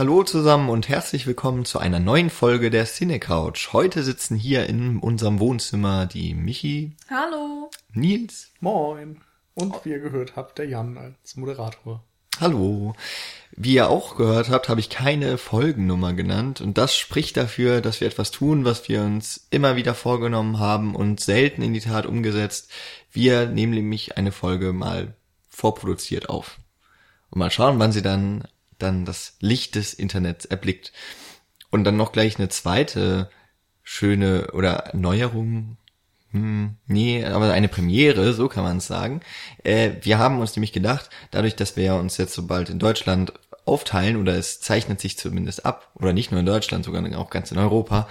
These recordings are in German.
Hallo zusammen und herzlich willkommen zu einer neuen Folge der Cine Couch. Heute sitzen hier in unserem Wohnzimmer die Michi. Hallo. Nils. Moin. Und wie ihr gehört habt, der Jan als Moderator. Hallo. Wie ihr auch gehört habt, habe ich keine Folgennummer genannt und das spricht dafür, dass wir etwas tun, was wir uns immer wieder vorgenommen haben und selten in die Tat umgesetzt. Wir nehmen nämlich eine Folge mal vorproduziert auf. Und mal schauen, wann sie dann dann das Licht des Internets erblickt. Und dann noch gleich eine zweite schöne oder Neuerung, hm, nee, aber eine Premiere, so kann man es sagen. Äh, wir haben uns nämlich gedacht, dadurch, dass wir uns jetzt so bald in Deutschland aufteilen, oder es zeichnet sich zumindest ab, oder nicht nur in Deutschland, sogar auch ganz in Europa,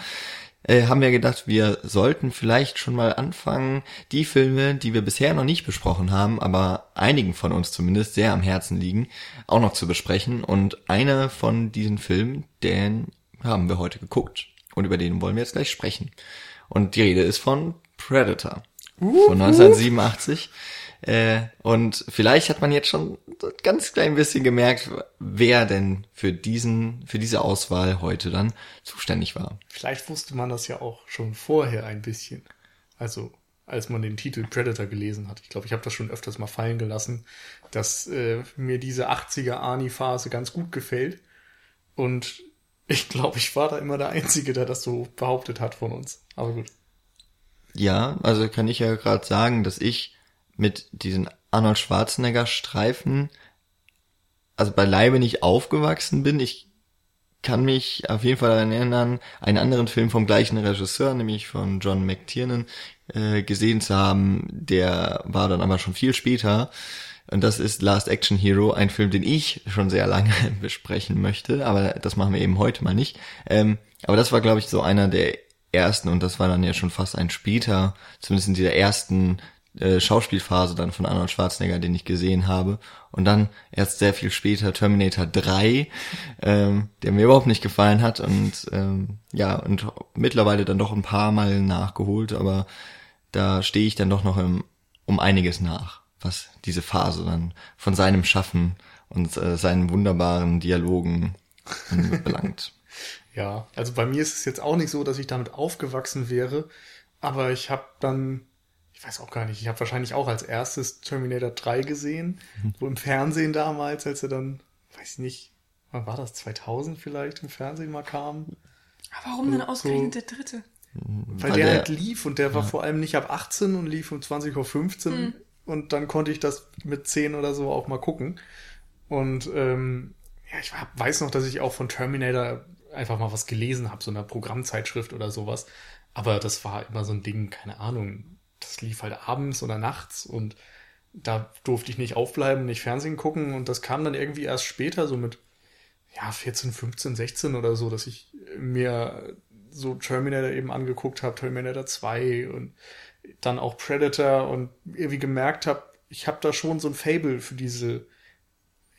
äh, haben wir gedacht, wir sollten vielleicht schon mal anfangen, die Filme, die wir bisher noch nicht besprochen haben, aber einigen von uns zumindest sehr am Herzen liegen, auch noch zu besprechen. Und einer von diesen Filmen, den haben wir heute geguckt. Und über den wollen wir jetzt gleich sprechen. Und die Rede ist von Predator. Von 1987. Äh, und vielleicht hat man jetzt schon ganz klein bisschen gemerkt, wer denn für diesen, für diese Auswahl heute dann zuständig war. Vielleicht wusste man das ja auch schon vorher ein bisschen. Also, als man den Titel Predator gelesen hat. Ich glaube, ich habe das schon öfters mal fallen gelassen, dass äh, mir diese 80er Ani-Phase ganz gut gefällt. Und ich glaube, ich war da immer der Einzige, der das so behauptet hat von uns. Aber gut. Ja, also kann ich ja gerade sagen, dass ich mit diesen Arnold Schwarzenegger Streifen, also beileibe nicht aufgewachsen bin. Ich kann mich auf jeden Fall daran erinnern, einen anderen Film vom gleichen Regisseur, nämlich von John McTiernan, äh, gesehen zu haben. Der war dann aber schon viel später. Und das ist Last Action Hero, ein Film, den ich schon sehr lange besprechen möchte, aber das machen wir eben heute mal nicht. Ähm, aber das war, glaube ich, so einer der ersten und das war dann ja schon fast ein später, zumindest in dieser ersten äh, Schauspielphase dann von Arnold Schwarzenegger, den ich gesehen habe. Und dann erst sehr viel später Terminator 3, ähm, der mir überhaupt nicht gefallen hat. Und ähm, ja, und mittlerweile dann doch ein paar Mal nachgeholt, aber da stehe ich dann doch noch im, um einiges nach, was diese Phase dann von seinem Schaffen und äh, seinen wunderbaren Dialogen belangt. Ja, also bei mir ist es jetzt auch nicht so, dass ich damit aufgewachsen wäre, aber ich habe dann ich weiß auch gar nicht, ich habe wahrscheinlich auch als erstes Terminator 3 gesehen, mhm. so im Fernsehen damals, als er dann, weiß ich nicht, wann war das, 2000 vielleicht im Fernsehen mal kam. Aber warum dann ausgerechnet so, der dritte? Weil, der, der, halt lief und der ja. war vor allem nicht ab 18 und lief um 20.15 Uhr mhm. und dann konnte ich das mit 10 oder so auch mal gucken. Und ähm, ja, ich weiß noch, dass ich auch von Terminator einfach mal was gelesen habe, so einer Programmzeitschrift oder sowas. Aber das war immer so ein Ding, keine Ahnung, das lief halt abends oder nachts und da durfte ich nicht aufbleiben, nicht Fernsehen gucken und das kam dann irgendwie erst später, so mit ja, 14, 15, 16 oder so, dass ich mir so Terminator eben angeguckt habe, Terminator 2 und dann auch Predator und irgendwie gemerkt habe, ich habe da schon so ein Fable für diese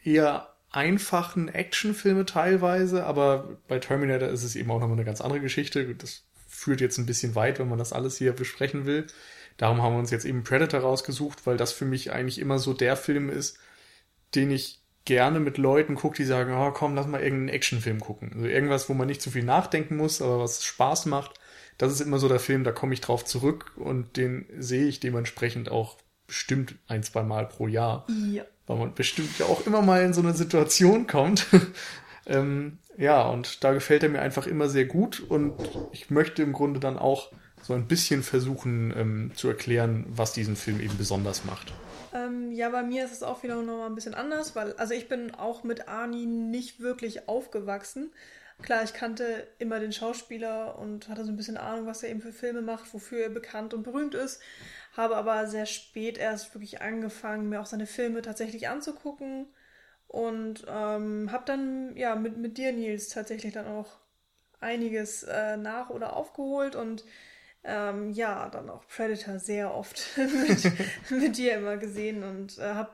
eher einfachen Actionfilme teilweise, aber bei Terminator ist es eben auch nochmal eine ganz andere Geschichte. Das führt jetzt ein bisschen weit, wenn man das alles hier besprechen will. Darum haben wir uns jetzt eben Predator rausgesucht, weil das für mich eigentlich immer so der Film ist, den ich gerne mit Leuten gucke, die sagen, oh, komm, lass mal irgendeinen Actionfilm gucken. Also irgendwas, wo man nicht zu viel nachdenken muss, aber was Spaß macht. Das ist immer so der Film, da komme ich drauf zurück und den sehe ich dementsprechend auch bestimmt ein, zwei Mal pro Jahr. Ja. Weil man bestimmt ja auch immer mal in so eine Situation kommt. ähm, ja, und da gefällt er mir einfach immer sehr gut und ich möchte im Grunde dann auch so ein bisschen versuchen ähm, zu erklären, was diesen Film eben besonders macht. Ähm, ja, bei mir ist es auch wieder noch mal ein bisschen anders, weil also ich bin auch mit Arnie nicht wirklich aufgewachsen. Klar, ich kannte immer den Schauspieler und hatte so ein bisschen Ahnung, was er eben für Filme macht, wofür er bekannt und berühmt ist. Habe aber sehr spät erst wirklich angefangen, mir auch seine Filme tatsächlich anzugucken. Und ähm, habe dann ja mit, mit dir, Nils, tatsächlich dann auch einiges äh, nach oder aufgeholt und ähm, ja, dann auch Predator sehr oft mit, mit dir immer gesehen und äh, habe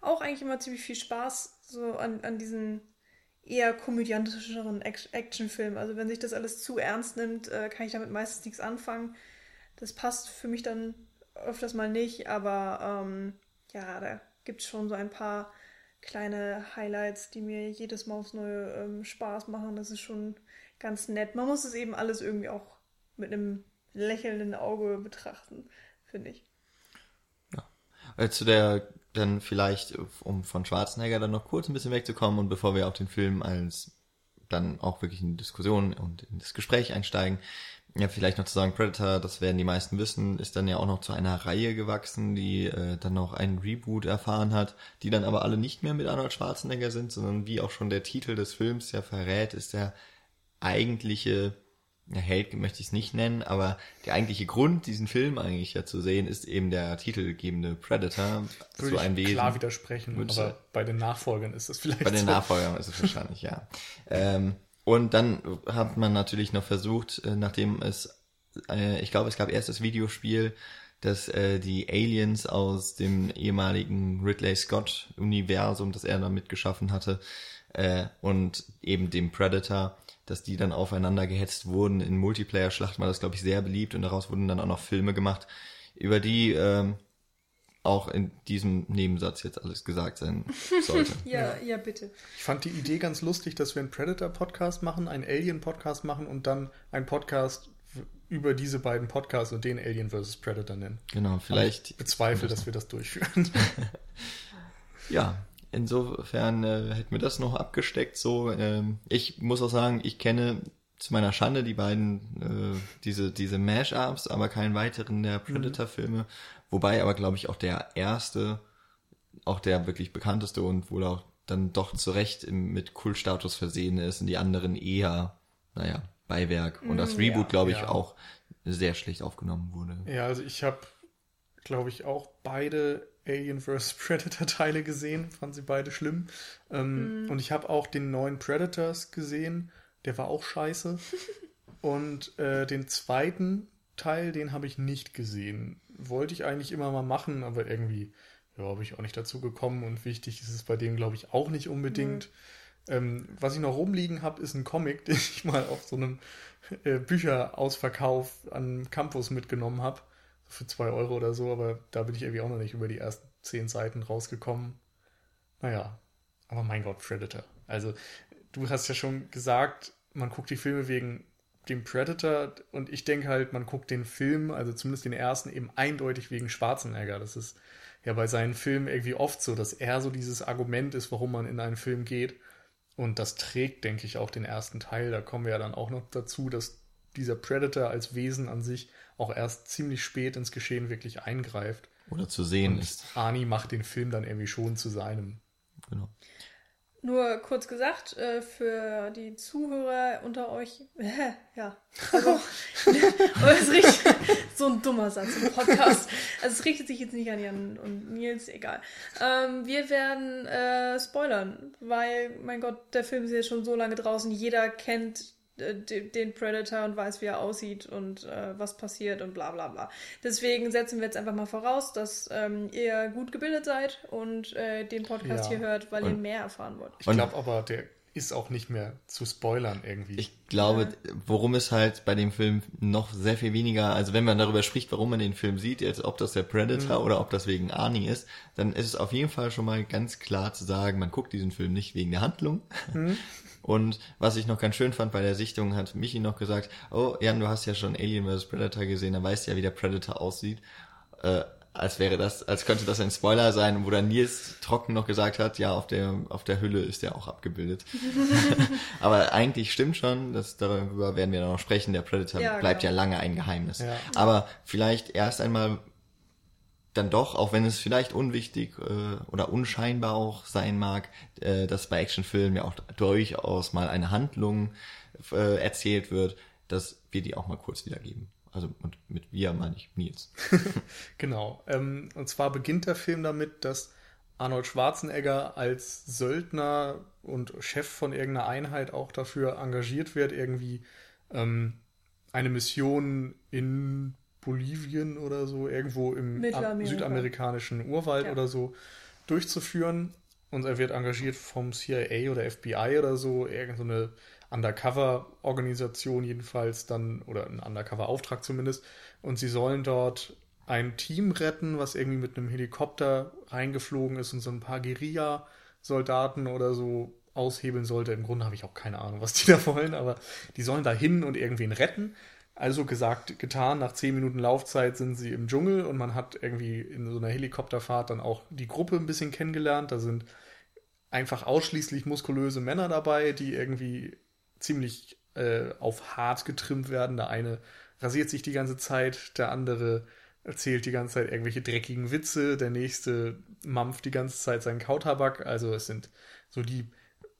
auch eigentlich immer ziemlich viel Spaß so an, an diesen eher komödiantischeren Actionfilmen. Also wenn sich das alles zu ernst nimmt, äh, kann ich damit meistens nichts anfangen. Das passt für mich dann öfters mal nicht, aber ähm, ja, da gibt es schon so ein paar kleine Highlights, die mir jedes Mal aufs Neue ähm, Spaß machen. Das ist schon ganz nett. Man muss es eben alles irgendwie auch mit einem lächelnden Auge betrachten, finde ich. Ja. Äh, zu der dann vielleicht, um von Schwarzenegger dann noch kurz ein bisschen wegzukommen und bevor wir auf den Film als dann auch wirklich in die Diskussion und in das Gespräch einsteigen, ja, vielleicht noch zu sagen, Predator, das werden die meisten wissen, ist dann ja auch noch zu einer Reihe gewachsen, die äh, dann noch einen Reboot erfahren hat, die dann aber alle nicht mehr mit Arnold Schwarzenegger sind, sondern wie auch schon der Titel des Films ja verrät, ist der eigentliche ja, Held möchte ich es nicht nennen, aber der eigentliche Grund, diesen Film eigentlich ja zu sehen, ist eben der titelgebende Predator. Würde so ein Wesen. klar widersprechen, aber bei den Nachfolgern ist es vielleicht Bei den so. Nachfolgern ist es wahrscheinlich, ja. Ähm, und dann hat man natürlich noch versucht, äh, nachdem es, äh, ich glaube, es gab erst das Videospiel, dass äh, die Aliens aus dem ehemaligen Ridley Scott Universum, das er da mitgeschaffen hatte, äh, und eben dem Predator, dass die dann aufeinander gehetzt wurden. In Multiplayer-Schlachten war das, glaube ich, sehr beliebt und daraus wurden dann auch noch Filme gemacht, über die ähm, auch in diesem Nebensatz jetzt alles gesagt sein sollte. ja, ja, bitte. Ich fand die Idee ganz lustig, dass wir einen Predator-Podcast machen, einen Alien-Podcast machen und dann einen Podcast über diese beiden Podcasts und den Alien vs. Predator nennen. Genau, vielleicht. ich bezweifle, dass wir das durchführen. ja, insofern äh, hätten wir das noch abgesteckt. So, ähm, ich muss auch sagen, ich kenne zu meiner Schande die beiden äh, diese diese Mash-ups, aber keinen weiteren der mhm. Predator-Filme. Mhm. Wobei aber glaube ich auch der erste, auch der wirklich bekannteste und wohl auch dann doch zu Recht im, mit Kultstatus versehen ist und die anderen eher, naja, Beiwerk. Und das mhm, Reboot, ja, glaube ich, ja. auch sehr schlecht aufgenommen wurde. Ja, also ich habe, glaube ich, auch beide Alien vs. Predator Teile gesehen, fand sie beide schlimm. Ähm, mhm. Und ich habe auch den neuen Predators gesehen, der war auch scheiße. und äh, den zweiten Teil, den habe ich nicht gesehen. Wollte ich eigentlich immer mal machen, aber irgendwie ja, habe ich auch nicht dazu gekommen und wichtig ist es bei dem, glaube ich, auch nicht unbedingt. Mhm. Ähm, was ich noch rumliegen habe, ist ein Comic, den ich mal auf so einem äh, Bücherausverkauf am Campus mitgenommen habe für zwei Euro oder so, aber da bin ich irgendwie auch noch nicht über die ersten zehn Seiten rausgekommen. Naja, aber mein Gott, Predator. Also, du hast ja schon gesagt, man guckt die Filme wegen dem Predator und ich denke halt, man guckt den Film, also zumindest den ersten, eben eindeutig wegen Schwarzenegger. Das ist ja bei seinen Filmen irgendwie oft so, dass er so dieses Argument ist, warum man in einen Film geht. Und das trägt, denke ich, auch den ersten Teil. Da kommen wir ja dann auch noch dazu, dass dieser Predator als Wesen an sich auch erst ziemlich spät ins Geschehen wirklich eingreift. Oder zu sehen und ist. Ani macht den Film dann irgendwie schon zu seinem. Genau. Nur kurz gesagt, äh, für die Zuhörer unter euch, ja, also, aber es richtet, so ein dummer Satz im Podcast. Also es richtet sich jetzt nicht an Jan und Nils, egal. Ähm, wir werden äh, spoilern, weil, mein Gott, der Film ist jetzt schon so lange draußen, jeder kennt den Predator und weiß, wie er aussieht und äh, was passiert und bla bla bla. Deswegen setzen wir jetzt einfach mal voraus, dass ähm, ihr gut gebildet seid und äh, den Podcast ja. hier hört, weil und, ihr mehr erfahren wollt. Ich glaube aber, der ist auch nicht mehr zu spoilern irgendwie. Ich glaube, ja. worum es halt bei dem Film noch sehr viel weniger, also wenn man darüber spricht, warum man den Film sieht, jetzt ob das der Predator mhm. oder ob das wegen Arnie ist, dann ist es auf jeden Fall schon mal ganz klar zu sagen, man guckt diesen Film nicht wegen der Handlung, mhm. Und was ich noch ganz schön fand bei der Sichtung, hat Michi noch gesagt, oh Jan, du hast ja schon Alien vs. Predator gesehen, dann weißt du ja, wie der Predator aussieht. Äh, als wäre das, als könnte das ein Spoiler sein, wo dann Nils trocken noch gesagt hat, ja, auf der, auf der Hülle ist der auch abgebildet. Aber eigentlich stimmt schon, dass darüber werden wir noch sprechen, der Predator ja, bleibt genau. ja lange ein Geheimnis. Ja. Aber vielleicht erst einmal dann doch, auch wenn es vielleicht unwichtig äh, oder unscheinbar auch sein mag, äh, dass bei Actionfilmen ja auch durchaus mal eine Handlung äh, erzählt wird, dass wir die auch mal kurz wiedergeben. Also und mit wir meine ich Nils. genau. Ähm, und zwar beginnt der Film damit, dass Arnold Schwarzenegger als Söldner und Chef von irgendeiner Einheit auch dafür engagiert wird, irgendwie ähm, eine Mission in Bolivien oder so, irgendwo im südamerikanischen Urwald ja. oder so durchzuführen. Und er wird engagiert vom CIA oder FBI oder so, irgendeine so Undercover-Organisation jedenfalls dann, oder ein Undercover-Auftrag zumindest. Und sie sollen dort ein Team retten, was irgendwie mit einem Helikopter reingeflogen ist und so ein paar Guerilla Soldaten oder so aushebeln sollte. Im Grunde habe ich auch keine Ahnung, was die da wollen, aber die sollen da hin und irgendwen retten. Also gesagt, getan, nach zehn Minuten Laufzeit sind sie im Dschungel und man hat irgendwie in so einer Helikopterfahrt dann auch die Gruppe ein bisschen kennengelernt. Da sind einfach ausschließlich muskulöse Männer dabei, die irgendwie ziemlich äh, auf hart getrimmt werden. Der eine rasiert sich die ganze Zeit, der andere erzählt die ganze Zeit irgendwelche dreckigen Witze, der nächste mampft die ganze Zeit seinen Kautabak. Also es sind so die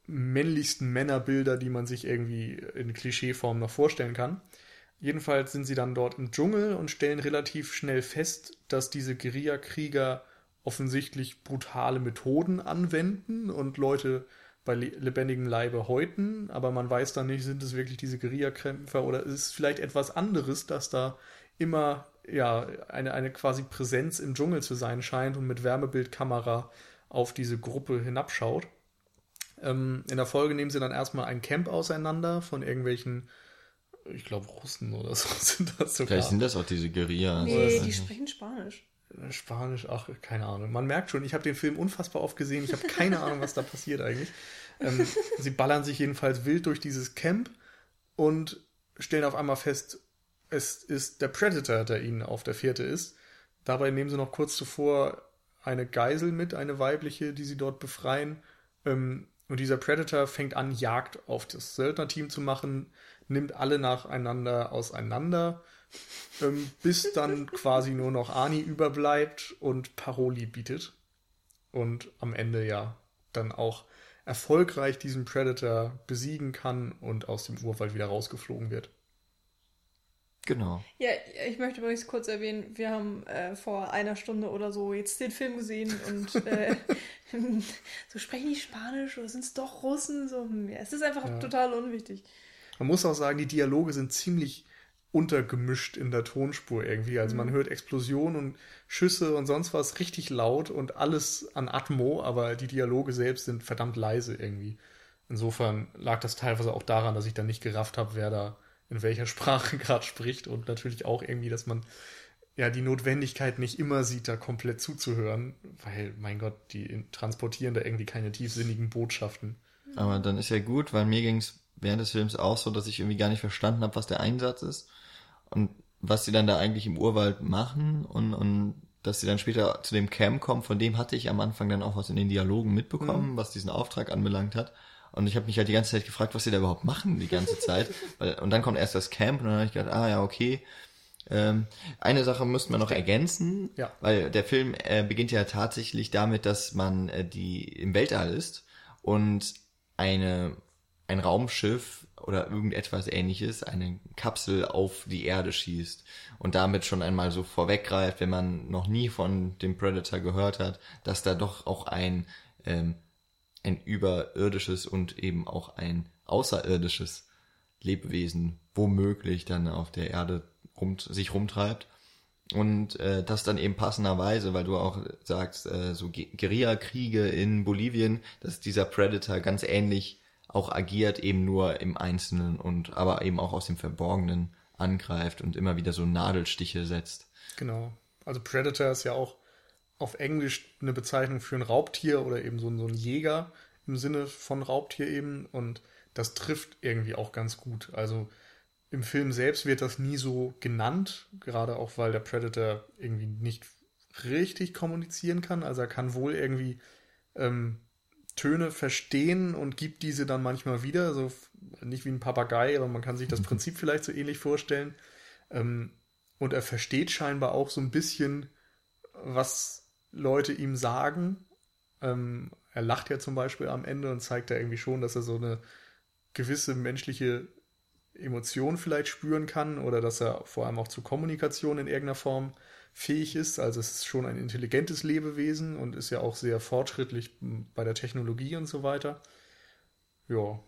männlichsten Männerbilder, die man sich irgendwie in Klischeeform noch vorstellen kann. Jedenfalls sind sie dann dort im Dschungel und stellen relativ schnell fest, dass diese Guerillakrieger offensichtlich brutale Methoden anwenden und Leute bei lebendigem Leibe häuten, aber man weiß dann nicht, sind es wirklich diese Guerillakämpfer oder ist es vielleicht etwas anderes, dass da immer ja eine, eine quasi Präsenz im Dschungel zu sein scheint und mit Wärmebildkamera auf diese Gruppe hinabschaut. Ähm, in der Folge nehmen sie dann erstmal ein Camp auseinander von irgendwelchen ich glaube, Russen oder so sind das sogar. Vielleicht sind das auch diese Guerilla. Nee, die sprechen Spanisch. Äh, Spanisch, ach, keine Ahnung. Man merkt schon, ich habe den Film unfassbar oft gesehen. Ich habe keine Ahnung, was da passiert eigentlich. Ähm, sie ballern sich jedenfalls wild durch dieses Camp und stellen auf einmal fest, es ist der Predator, der ihnen auf der Fährte ist. Dabei nehmen sie noch kurz zuvor eine Geisel mit, eine weibliche, die sie dort befreien. Ähm, und dieser Predator fängt an, Jagd auf das Söldnerteam zu machen, nimmt alle nacheinander auseinander, ähm, bis dann quasi nur noch Ani überbleibt und Paroli bietet. Und am Ende ja dann auch erfolgreich diesen Predator besiegen kann und aus dem Urwald wieder rausgeflogen wird. Genau. Ja, ich möchte übrigens kurz erwähnen, wir haben äh, vor einer Stunde oder so jetzt den Film gesehen und äh, so sprechen die Spanisch oder sind es doch Russen? So, ja, es ist einfach ja. total unwichtig. Man muss auch sagen, die Dialoge sind ziemlich untergemischt in der Tonspur irgendwie. Also man mhm. hört Explosionen und Schüsse und sonst was richtig laut und alles an Atmo, aber die Dialoge selbst sind verdammt leise irgendwie. Insofern lag das teilweise auch daran, dass ich dann nicht gerafft habe, wer da in welcher Sprache gerade spricht und natürlich auch irgendwie, dass man ja die Notwendigkeit nicht immer sieht, da komplett zuzuhören, weil, mein Gott, die transportieren da irgendwie keine tiefsinnigen Botschaften. Aber dann ist ja gut, weil mir ging es während des Films auch so, dass ich irgendwie gar nicht verstanden habe, was der Einsatz ist und was sie dann da eigentlich im Urwald machen und, und dass sie dann später zu dem Camp kommen, von dem hatte ich am Anfang dann auch was in den Dialogen mitbekommen, mhm. was diesen Auftrag anbelangt hat. Und ich habe mich halt die ganze Zeit gefragt, was sie da überhaupt machen die ganze Zeit. und dann kommt erst das Camp und dann habe ich gedacht, ah ja, okay. Ähm, eine Sache müssten wir noch ergänzen, ja. weil der Film äh, beginnt ja tatsächlich damit, dass man äh, die im Weltall ist und eine ein Raumschiff oder irgendetwas ähnliches, eine Kapsel auf die Erde schießt und damit schon einmal so vorweggreift, wenn man noch nie von dem Predator gehört hat, dass da doch auch ein ähm, ein überirdisches und eben auch ein außerirdisches Lebewesen womöglich dann auf der Erde rum, sich rumtreibt. Und äh, das dann eben passenderweise, weil du auch sagst, äh, so Guerillakriege in Bolivien, dass dieser Predator ganz ähnlich auch agiert, eben nur im Einzelnen und aber eben auch aus dem Verborgenen angreift und immer wieder so Nadelstiche setzt. Genau. Also Predator ist ja auch auf Englisch eine Bezeichnung für ein Raubtier oder eben so, so ein Jäger im Sinne von Raubtier eben und das trifft irgendwie auch ganz gut. Also im Film selbst wird das nie so genannt, gerade auch weil der Predator irgendwie nicht richtig kommunizieren kann. Also er kann wohl irgendwie ähm, Töne verstehen und gibt diese dann manchmal wieder, so nicht wie ein Papagei, aber man kann sich das mhm. Prinzip vielleicht so ähnlich vorstellen. Ähm, und er versteht scheinbar auch so ein bisschen, was Leute ihm sagen. Ähm, er lacht ja zum Beispiel am Ende und zeigt da irgendwie schon, dass er so eine gewisse menschliche Emotion vielleicht spüren kann oder dass er vor allem auch zur Kommunikation in irgendeiner Form fähig ist. Also es ist schon ein intelligentes Lebewesen und ist ja auch sehr fortschrittlich bei der Technologie und so weiter. Ja.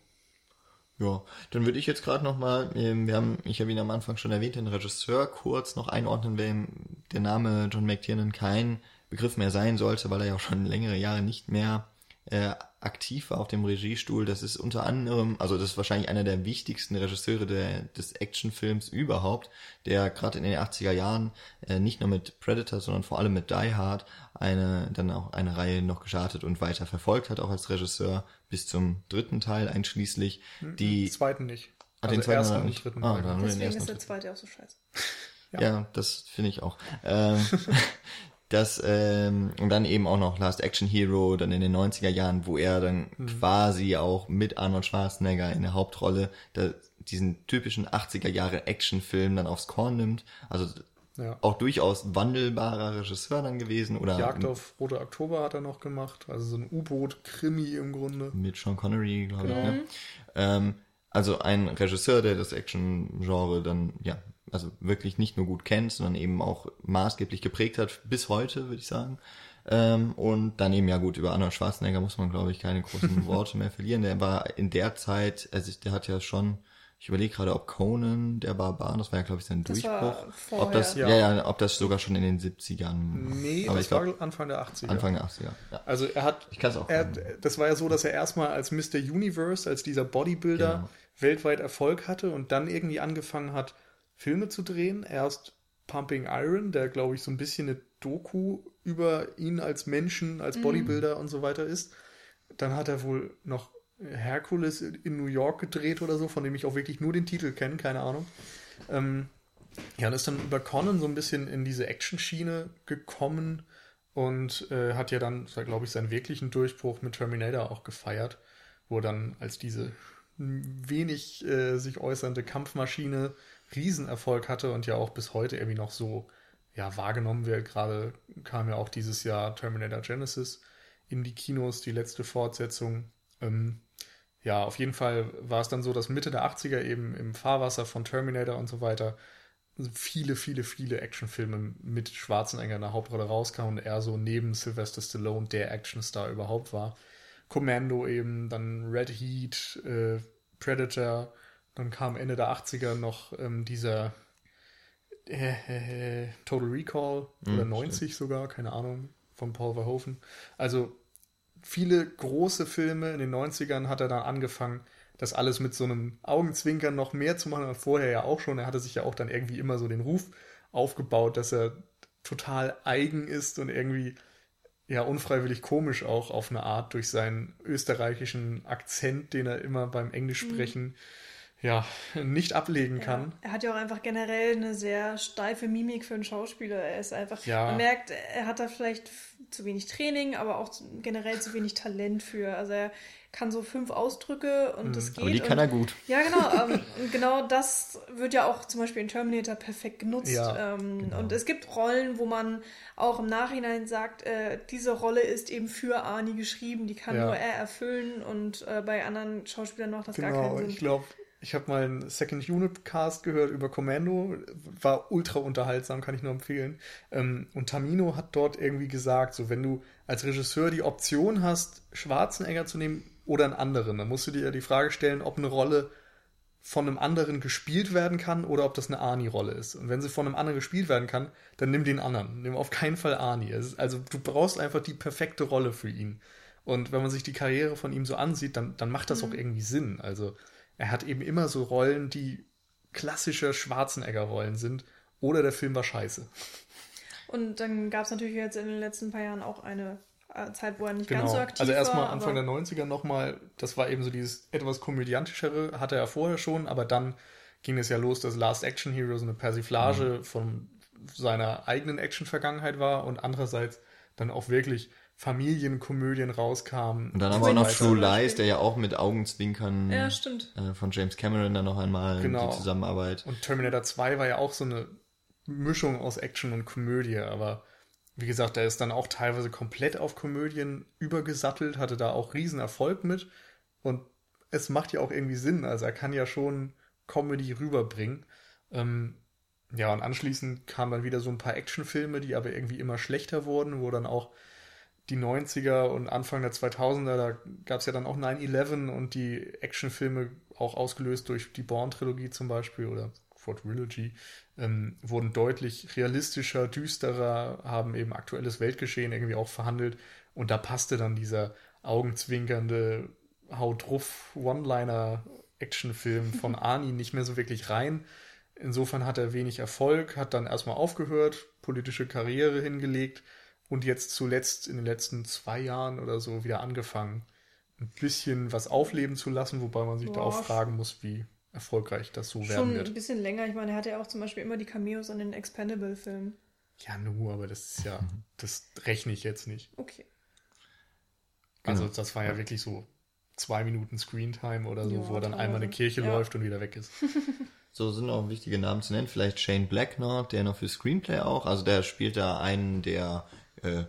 Ja, dann würde ich jetzt gerade nochmal, ähm, wir haben, ich habe ihn am Anfang schon erwähnt, den Regisseur kurz noch einordnen, wem der Name John McTiernan kein Begriff mehr sein sollte, weil er ja auch schon längere Jahre nicht mehr äh, aktiv war auf dem Regiestuhl. Das ist unter anderem, also das ist wahrscheinlich einer der wichtigsten Regisseure der, des Actionfilms überhaupt, der gerade in den 80er Jahren äh, nicht nur mit Predator, sondern vor allem mit Die Hard eine dann auch eine Reihe noch gestartet und weiter verfolgt hat, auch als Regisseur bis zum dritten Teil einschließlich. Die Den zweiten nicht. Ah, den Also zweiten ersten und nicht. dritten Ah, den Deswegen ersten ist der zweite auch so scheiße. ja, Ja. das finde ich auch. Ähm, das, ähm, und dann eben auch noch Last Action Hero, dann in den 90er Jahren, wo er dann quasi auch mit Arnold Schwarzenegger in der Hauptrolle da, diesen typischen 80er Jahre Actionfilm dann aufs Korn nimmt. Also Ja. auch durchaus wandelbarer Regisseur dann gewesen oder Jagd auf Rote Oktober hat er noch gemacht. Also so ein U-Boot-Krimi im Grunde. mit Sean Connery, glaube Genau. ich. Ne? Ähm, also ein Regisseur, der das Action-Genre dann, ja, also wirklich nicht nur gut kennt, sondern eben auch maßgeblich geprägt hat, bis heute, würde ich sagen. Ähm, und dann eben, ja gut, über Arnold Schwarzenegger muss man, glaube ich, keine großen Worte mehr verlieren. Der war in der Zeit, also der hat ja schon, ich überlege gerade, ob Conan, der Barbar, das war ja, glaube ich, sein Das war Durchbruch. vorher. ob das, ja. Ja. ja, ob das sogar schon in den 70ern. Nee, aber das ich glaube, war Anfang der 80er. Anfang der 80er. Ja. Also er hat, Ich kann's auch er, das war ja so, dass er erstmal als Mr. Universe, als dieser Bodybuilder Genau. weltweit Erfolg hatte und dann irgendwie angefangen hat, Filme zu drehen. Erst Pumping Iron, der glaube ich so ein bisschen eine Doku über ihn als Menschen, als Bodybuilder und so weiter ist. Dann hat er wohl noch Hercules in New York gedreht oder so, von dem ich auch wirklich nur den Titel kenne, keine Ahnung. Ähm, ja, und ist dann über Conan so ein bisschen in diese Action-Schiene gekommen und äh, hat ja dann, glaube ich, seinen wirklichen Durchbruch mit Terminator auch gefeiert, wo er dann als diese wenig äh, sich äußernde Kampfmaschine Riesenerfolg hatte und ja auch bis heute irgendwie noch so ja, wahrgenommen wird. Gerade kam ja auch dieses Jahr Terminator Genesis in die Kinos, die letzte Fortsetzung. Ähm, ja, auf jeden Fall war es dann so, dass Mitte der 80er eben im Fahrwasser von Terminator und so weiter viele, viele, viele Actionfilme mit Schwarzenegger in der Hauptrolle rauskamen und er so neben Sylvester Stallone der Actionstar überhaupt war. Commando eben, dann Red Heat, äh, Predator, dann kam Ende der 80er noch ähm, dieser äh, äh, Total Recall oder 90 sogar, keine Ahnung, von Paul Verhoeven. Also viele große Filme in den 90ern hat er dann angefangen, das alles mit so einem Augenzwinkern noch mehr zu machen als vorher ja auch schon. Er hatte sich ja auch dann irgendwie immer so den Ruf aufgebaut, dass er total eigen ist und irgendwie ja unfreiwillig komisch auch auf eine Art durch seinen österreichischen Akzent, den er immer beim Englisch sprechen ja nicht ablegen kann. Er hat ja auch einfach generell eine sehr steife Mimik für einen Schauspieler. Er ist einfach, Ja. man merkt, er hat da vielleicht zu wenig Training, aber auch generell zu wenig Talent für. Also er kann so fünf Ausdrücke und das geht. Mhm. Aber die kann und, er gut. Ja, genau. ähm, genau das wird ja auch zum Beispiel in Terminator perfekt genutzt. Ja, ähm, genau. Und es gibt Rollen, wo man auch im Nachhinein sagt, äh, diese Rolle ist eben für Arnie geschrieben, die kann Ja. nur er erfüllen und äh, bei anderen Schauspielern macht das gar Genau, keinen Sinn. ich glaube, ich habe mal einen Second Unit Cast gehört über Commando, war ultra unterhaltsam, kann ich nur empfehlen. Ähm, und Tamino hat dort irgendwie gesagt, so wenn du als Regisseur die Option hast, Schwarzenegger zu nehmen oder einen anderen, dann musst du dir ja die Frage stellen, ob eine Rolle von einem anderen gespielt werden kann oder ob das eine Arnie-Rolle ist. Und wenn sie von einem anderen gespielt werden kann, dann nimm den anderen. Nimm auf keinen Fall Arnie. Also du brauchst einfach die perfekte Rolle für ihn. Und wenn man sich die Karriere von ihm so ansieht, dann, dann macht das auch irgendwie Sinn. Also er hat eben immer so Rollen, die klassische Schwarzenegger-Rollen sind. Oder der Film war scheiße. Und dann gab es natürlich jetzt in den letzten paar Jahren auch eine äh, Zeit, wo er nicht Genau. ganz so aktiv also erstmal war. Anfang der aber 90er nochmal, das war eben so dieses etwas komödiantischere, hatte er vorher schon, aber dann ging es ja los, dass Last Action Hero so eine Persiflage von seiner eigenen Action-Vergangenheit war und andererseits dann auch wirklich Familienkomödien rauskamen. Und dann aber auch noch True. Lies, der ja auch mit Augenzwinkern Ja, stimmt. äh, von James Cameron dann noch einmal Genau. die Zusammenarbeit. Und Terminator 2 war ja auch so eine Mischung aus Action und Komödie, aber wie gesagt, er ist dann auch teilweise komplett auf Komödien übergesattelt, hatte da auch riesen Erfolg mit und es macht ja auch irgendwie Sinn, also er kann ja schon Comedy rüberbringen. Ähm, ja, und anschließend kamen dann wieder so ein paar Actionfilme, die aber irgendwie immer schlechter wurden, wo dann auch die 90er und Anfang der 2000er, da gab es ja dann auch 9-11 und die Actionfilme, auch ausgelöst durch die Bourne-Trilogie zum Beispiel oder Quadrilogy, ähm, wurden deutlich realistischer, düsterer, haben eben aktuelles Weltgeschehen irgendwie auch verhandelt Und da passte dann dieser augenzwinkernde Haut drauf One-Liner Actionfilm von Arnie nicht mehr so wirklich rein. Insofern hat er wenig Erfolg, hat dann erstmal aufgehört, politische Karriere hingelegt und jetzt zuletzt in den letzten zwei Jahren oder so wieder angefangen, ein bisschen was aufleben zu lassen, wobei man sich Boah. da auch fragen muss, wie erfolgreich das so werden wird. Schon ein bisschen länger. Ich meine, er hatte ja auch zum Beispiel immer die Cameos an den Expendable-Filmen. Ja, nur, aber das ist ja, das rechne ich jetzt nicht. Okay. Also genau. das war ja wirklich so zwei Minuten Screentime oder so, ja, wo er dann einmal eine Kirche ja. läuft und wieder weg ist. So sind auch wichtige Namen zu nennen. Vielleicht Shane Black noch, der noch für Screenplay auch. Also der spielt da einen der äh,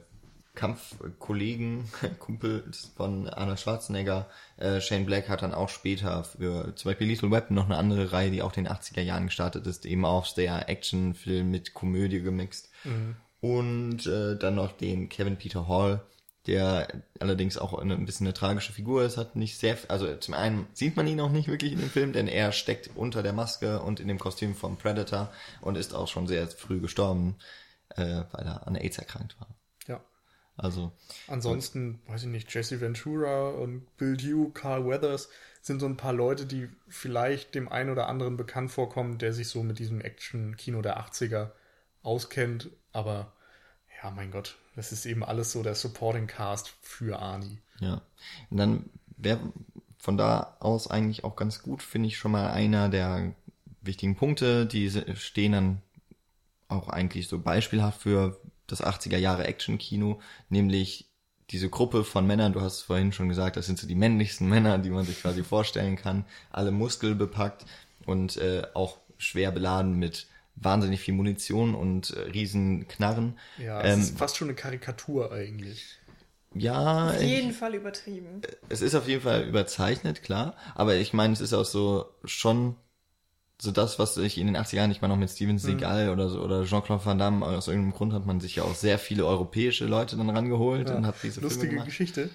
Kampfkollegen, Kumpels von Arnold Schwarzenegger. Äh, Shane Black hat dann auch später für zum Beispiel Lethal Weapon noch eine andere Reihe, die auch in den 80er Jahren gestartet ist, eben auch der Actionfilm mit Komödie gemixt. Mhm. Und äh, dann noch den Kevin Peter Hall, der allerdings auch eine, ein bisschen eine tragische Figur ist, hat nicht sehr, also zum einen sieht man ihn auch nicht wirklich in dem Film, denn er steckt unter der Maske und in dem Kostüm vom Predator und ist auch schon sehr früh gestorben, äh, weil er an AIDS erkrankt war. Also. Ansonsten, weiß ich nicht, Jesse Ventura und Bill Dew, Carl Weathers sind so ein paar Leute, die vielleicht dem einen oder anderen bekannt vorkommen, der sich so mit diesem Action-Kino der 80er auskennt, aber ja, mein Gott, das ist eben alles so der Supporting Cast für Arnie. Ja. Und dann wäre von da aus eigentlich auch ganz gut, finde ich schon mal einer der wichtigen Punkte, die stehen dann auch eigentlich so beispielhaft für das 80er Jahre Action-Kino, nämlich diese Gruppe von Männern, du hast vorhin schon gesagt, das sind so die männlichsten Männer, die man sich quasi vorstellen kann, alle muskelbepackt und äh, auch schwer beladen mit wahnsinnig viel Munition und äh, riesen Knarren. Ja, es ähm, ist fast schon eine Karikatur eigentlich. Ja. Auf jeden ich, Fall übertrieben. Es ist auf jeden Fall überzeichnet, klar. Aber ich meine, es ist auch so schon so das, was ich in den 80er Jahren nicht mal noch mit Steven Seagal mhm. oder so oder Jean-Claude Van Damme aus irgendeinem Grund hat man sich ja auch sehr viele europäische Leute dann rangeholt ja. und hat diese Lustige Filme. Geschichte.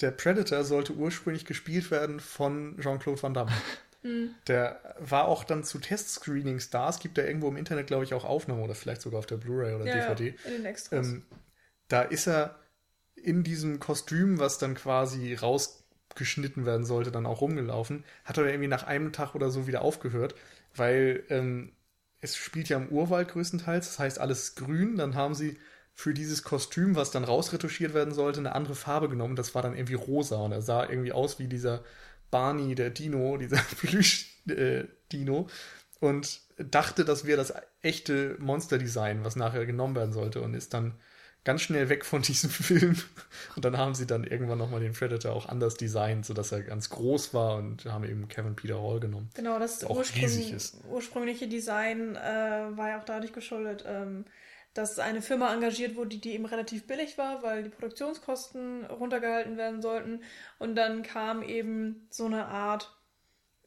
Der Predator sollte ursprünglich gespielt werden von Jean-Claude Van Damme. Mhm. Der war auch dann zu Testscreenings da. Es gibt da irgendwo im Internet, glaube ich, auch Aufnahmen oder vielleicht sogar auf der Blu-ray oder ja, DVD. Ja, in den Extras. Ähm, da ist er in diesem Kostüm, was dann quasi rausgeschnitten werden sollte, dann auch rumgelaufen. Hat er irgendwie nach einem Tag oder so wieder aufgehört, weil ähm, es spielt ja im Urwald größtenteils, das heißt alles grün. Dann haben sie für dieses Kostüm, was dann rausretuschiert werden sollte, eine andere Farbe genommen. Das war dann irgendwie rosa und er sah irgendwie aus wie dieser Barney, der Dino, dieser Plüsch-Dino, und dachte, das wäre das echte Monster-Design, was nachher genommen werden sollte, und ist dann ganz schnell weg von diesem Film. Und dann haben sie dann irgendwann nochmal den Predator auch anders designt, sodass er ganz groß war und haben eben Kevin Peter Hall genommen. Genau, das auch riesig ist. ursprüngliche Design äh, war ja auch dadurch geschuldet, ähm, dass eine Firma engagiert wurde, die eben relativ billig war, weil die Produktionskosten runtergehalten werden sollten. Und dann kam eben so eine Art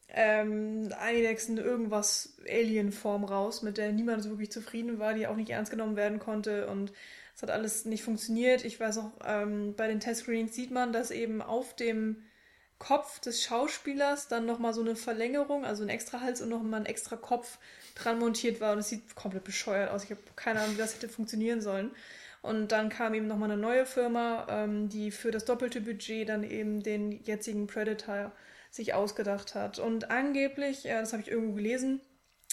ähm, Eidechsen irgendwas Alien-Form raus, mit der niemand so wirklich zufrieden war, die auch nicht ernst genommen werden konnte und es hat alles nicht funktioniert. Ich weiß auch, ähm, bei den Test-Screenings sieht man, dass eben auf dem Kopf des Schauspielers dann nochmal so eine Verlängerung, also ein extra Hals und nochmal ein extra Kopf dran montiert war und es sieht komplett bescheuert aus. Ich habe keine Ahnung, wie das hätte funktionieren sollen. Und dann kam eben nochmal eine neue Firma, ähm, die für das doppelte Budget dann eben den jetzigen Predator sich ausgedacht hat. Und angeblich, äh, das habe ich irgendwo gelesen,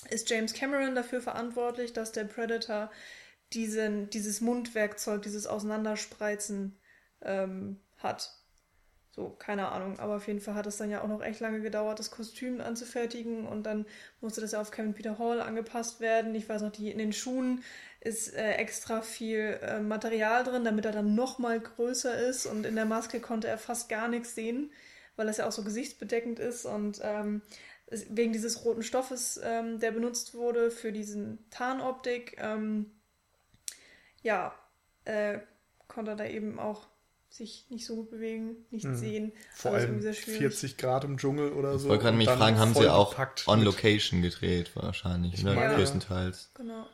ist James Cameron dafür verantwortlich, dass der Predator diesen, dieses Mundwerkzeug, dieses Auseinanderspreizen ähm, hat. So, keine Ahnung. Aber auf jeden Fall hat es dann ja auch noch echt lange gedauert, das Kostüm anzufertigen. Und dann musste das ja auf Kevin Peter Hall angepasst werden. Ich weiß noch, die, in den Schuhen ist äh, extra viel äh, Material drin, damit er dann noch mal größer ist. Und in der Maske konnte er fast gar nichts sehen, weil das ja auch so gesichtsbedeckend ist. Und ähm, wegen dieses roten Stoffes, ähm, der benutzt wurde für diesen Tarnoptik, ähm, ja, äh, konnte er da eben auch sich nicht so gut bewegen, nicht hm. sehen. Vor allem 40 Grad im Dschungel oder so. Ich wollte gerade mich fragen, haben sie auch on Location gedreht wahrscheinlich, ne? Ja. größtenteils. Genau.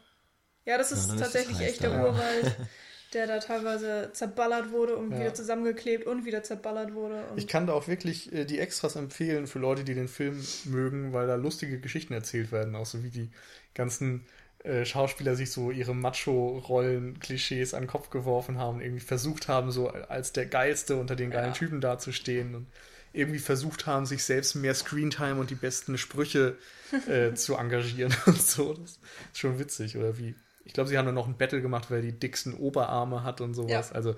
Ja, das ist ja, tatsächlich ist echt der Urwald, der da teilweise zerballert wurde und ja. wieder zusammengeklebt und wieder zerballert wurde. ich kann da auch wirklich äh, die Extras empfehlen für Leute, die den Film mögen, weil da lustige Geschichten erzählt werden, auch so wie die ganzen äh, Schauspieler sich so ihre Macho-Rollen-Klischees an den Kopf geworfen haben, irgendwie versucht haben, so als der Geilste unter den geilen ja. Typen dazustehen und irgendwie versucht haben, sich selbst mehr Screentime und die besten Sprüche äh, zu engagieren und so. Das ist schon witzig, oder wie? Ich glaube, sie haben dann noch ein Battle gemacht, weil die dicksten Oberarme hat und sowas. Ja. Also,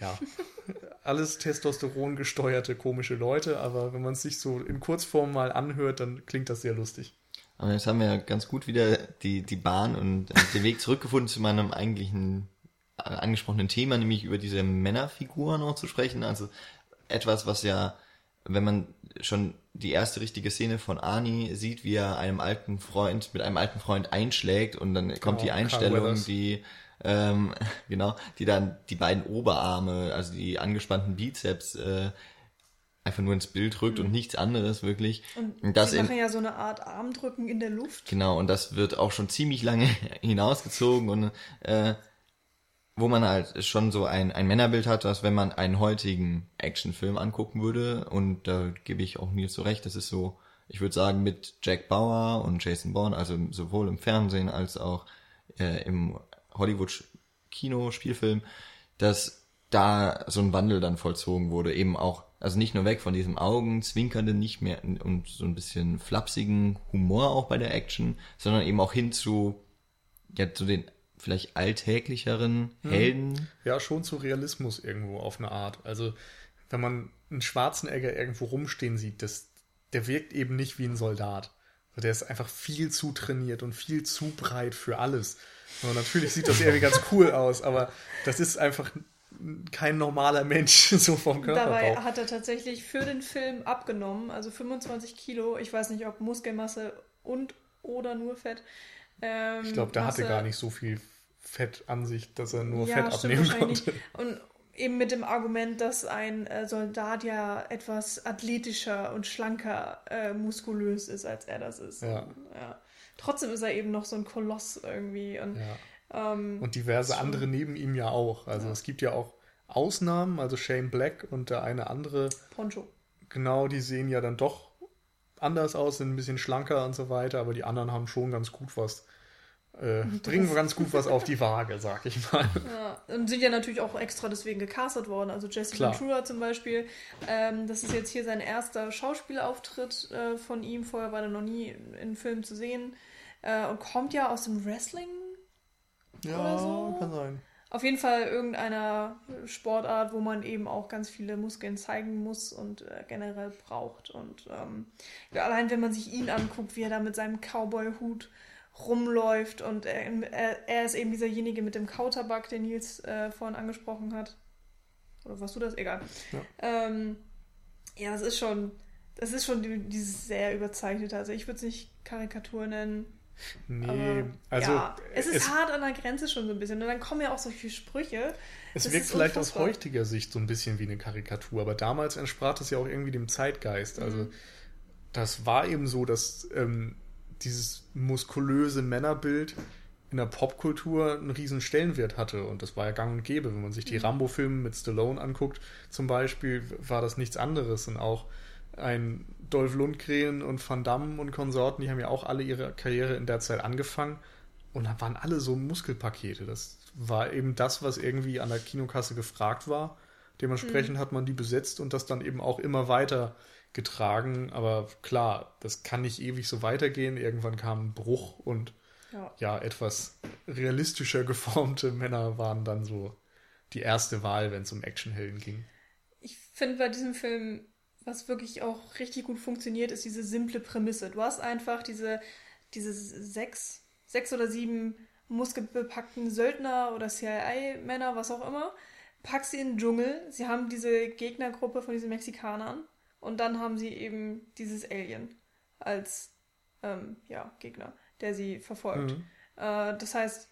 ja, alles Testosteron gesteuerte komische Leute, aber wenn man es sich so in Kurzform mal anhört, dann klingt das sehr lustig. Aber jetzt haben wir ja ganz gut wieder die, die Bahn und den Weg zurückgefunden zu meinem eigentlichen äh, angesprochenen Thema, nämlich über diese Männerfiguren noch zu sprechen. Also etwas, was ja, wenn man schon die erste richtige Szene von Arnie sieht, wie er einem alten Freund mit einem alten Freund einschlägt und dann kommt genau, die Einstellung, die ähm, genau, die dann die beiden Oberarme, also die angespannten Bizeps äh, einfach nur ins Bild rückt mhm. und nichts anderes wirklich. Und, das sie machen in, ja so eine Art Armdrücken in der Luft. Genau, und das wird auch schon ziemlich lange hinausgezogen und äh, wo man halt schon so ein, ein Männerbild hat, dass wenn man einen heutigen Actionfilm angucken würde, und da gebe ich auch mir so recht, das ist so, ich würde sagen, mit Jack Bauer und Jason Bourne, also sowohl im Fernsehen als auch äh, im Hollywood-Kino, Spielfilm, dass da so ein Wandel dann vollzogen wurde, eben auch also nicht nur weg von diesem Augenzwinkernden, nicht mehr und so ein bisschen flapsigen Humor auch bei der Action, sondern eben auch hin zu, ja, zu den vielleicht alltäglicheren hm. Helden. Ja, schon zu Realismus irgendwo auf eine Art. Also, wenn man einen Schwarzenegger irgendwo rumstehen sieht, das, der wirkt eben nicht wie ein Soldat. Also der ist einfach viel zu trainiert und viel zu breit für alles. Und natürlich sieht das irgendwie ganz cool aus, aber das ist einfach kein normaler Mensch, so vom Körperbau. Dabei hat er tatsächlich für den Film abgenommen, also 25 Kilo. Ich weiß nicht, ob Muskelmasse und oder nur Fett. Ähm, ich glaube, der Masse, hatte gar nicht so viel Fett an sich, dass er nur ja, Fett abnehmen konnte. Und eben mit dem Argument, dass ein äh, Soldat ja etwas athletischer und schlanker äh, muskulös ist, als er das ist. Ja. Und, ja. Trotzdem ist er eben noch so ein Koloss irgendwie. Und ja ähm, und diverse andere neben ihm ja auch. Also ja. es gibt ja auch Ausnahmen, also Shane Black und der eine andere. Poncho. Genau, die sehen ja dann doch anders aus, sind ein bisschen schlanker und so weiter, aber die anderen haben schon ganz gut was. Äh, bringen ganz gut was auf die Waage, sag ich mal. Ja, und sind ja natürlich auch extra deswegen gecastet worden. Also Jesse Ventura zum Beispiel. Ähm, das ist jetzt hier sein erster Schauspielauftritt äh, von ihm. Vorher war er noch nie in Filmen zu sehen. Äh, und kommt ja aus dem Wrestling ja, oder so. kann sein. Auf jeden Fall irgendeiner Sportart, wo man eben auch ganz viele Muskeln zeigen muss und äh, generell braucht. Und ähm, allein wenn man sich ihn anguckt, wie er da mit seinem Cowboy-Hut rumläuft und er, er, er, ist eben dieserjenige mit dem Kautabak, den Nils äh, vorhin angesprochen hat. Oder warst du das? Egal. Ja, ähm, ja das ist schon, das ist schon dieses sehr überzeichnete. Also ich würde es nicht Karikatur nennen. Nee, Aber, also. Ja, es ist es, hart an der Grenze schon so ein bisschen. Und dann kommen ja auch solche Sprüche. Es wirkt vielleicht unfassbar. aus heutiger Sicht so ein bisschen wie eine Karikatur, aber damals entsprach das ja auch irgendwie dem Zeitgeist. Also, mhm. das war eben so, dass ähm, dieses muskulöse Männerbild in der Popkultur einen riesen Stellenwert hatte. Und das war ja gang und gäbe. Wenn man sich die mhm. Rambo-Filme mit Stallone anguckt, zum Beispiel, war das nichts anderes. Und auch ein Dolph Lundgren und Van Damme und Konsorten, die haben ja auch alle ihre Karriere in der Zeit angefangen und da waren alle so Muskelpakete. Das war eben das, was irgendwie an der Kinokasse gefragt war. Dementsprechend mhm. hat man die besetzt und das dann eben auch immer weiter getragen. Aber klar, das kann nicht ewig so weitergehen. Irgendwann kam ein Bruch und ja, ja etwas realistischer geformte Männer waren dann so die erste Wahl, wenn es um Actionhelden ging. Ich finde bei diesem Film was wirklich auch richtig gut funktioniert, ist diese simple Prämisse. Du hast einfach diese, diese sechs, sechs oder sieben muskelbepackten Söldner oder CIA-Männer, was auch immer, packst sie in den Dschungel. Sie haben diese Gegnergruppe von diesen Mexikanern und dann haben sie eben dieses Alien als ähm, ja, Gegner, der sie verfolgt. Mhm. Äh, das heißt,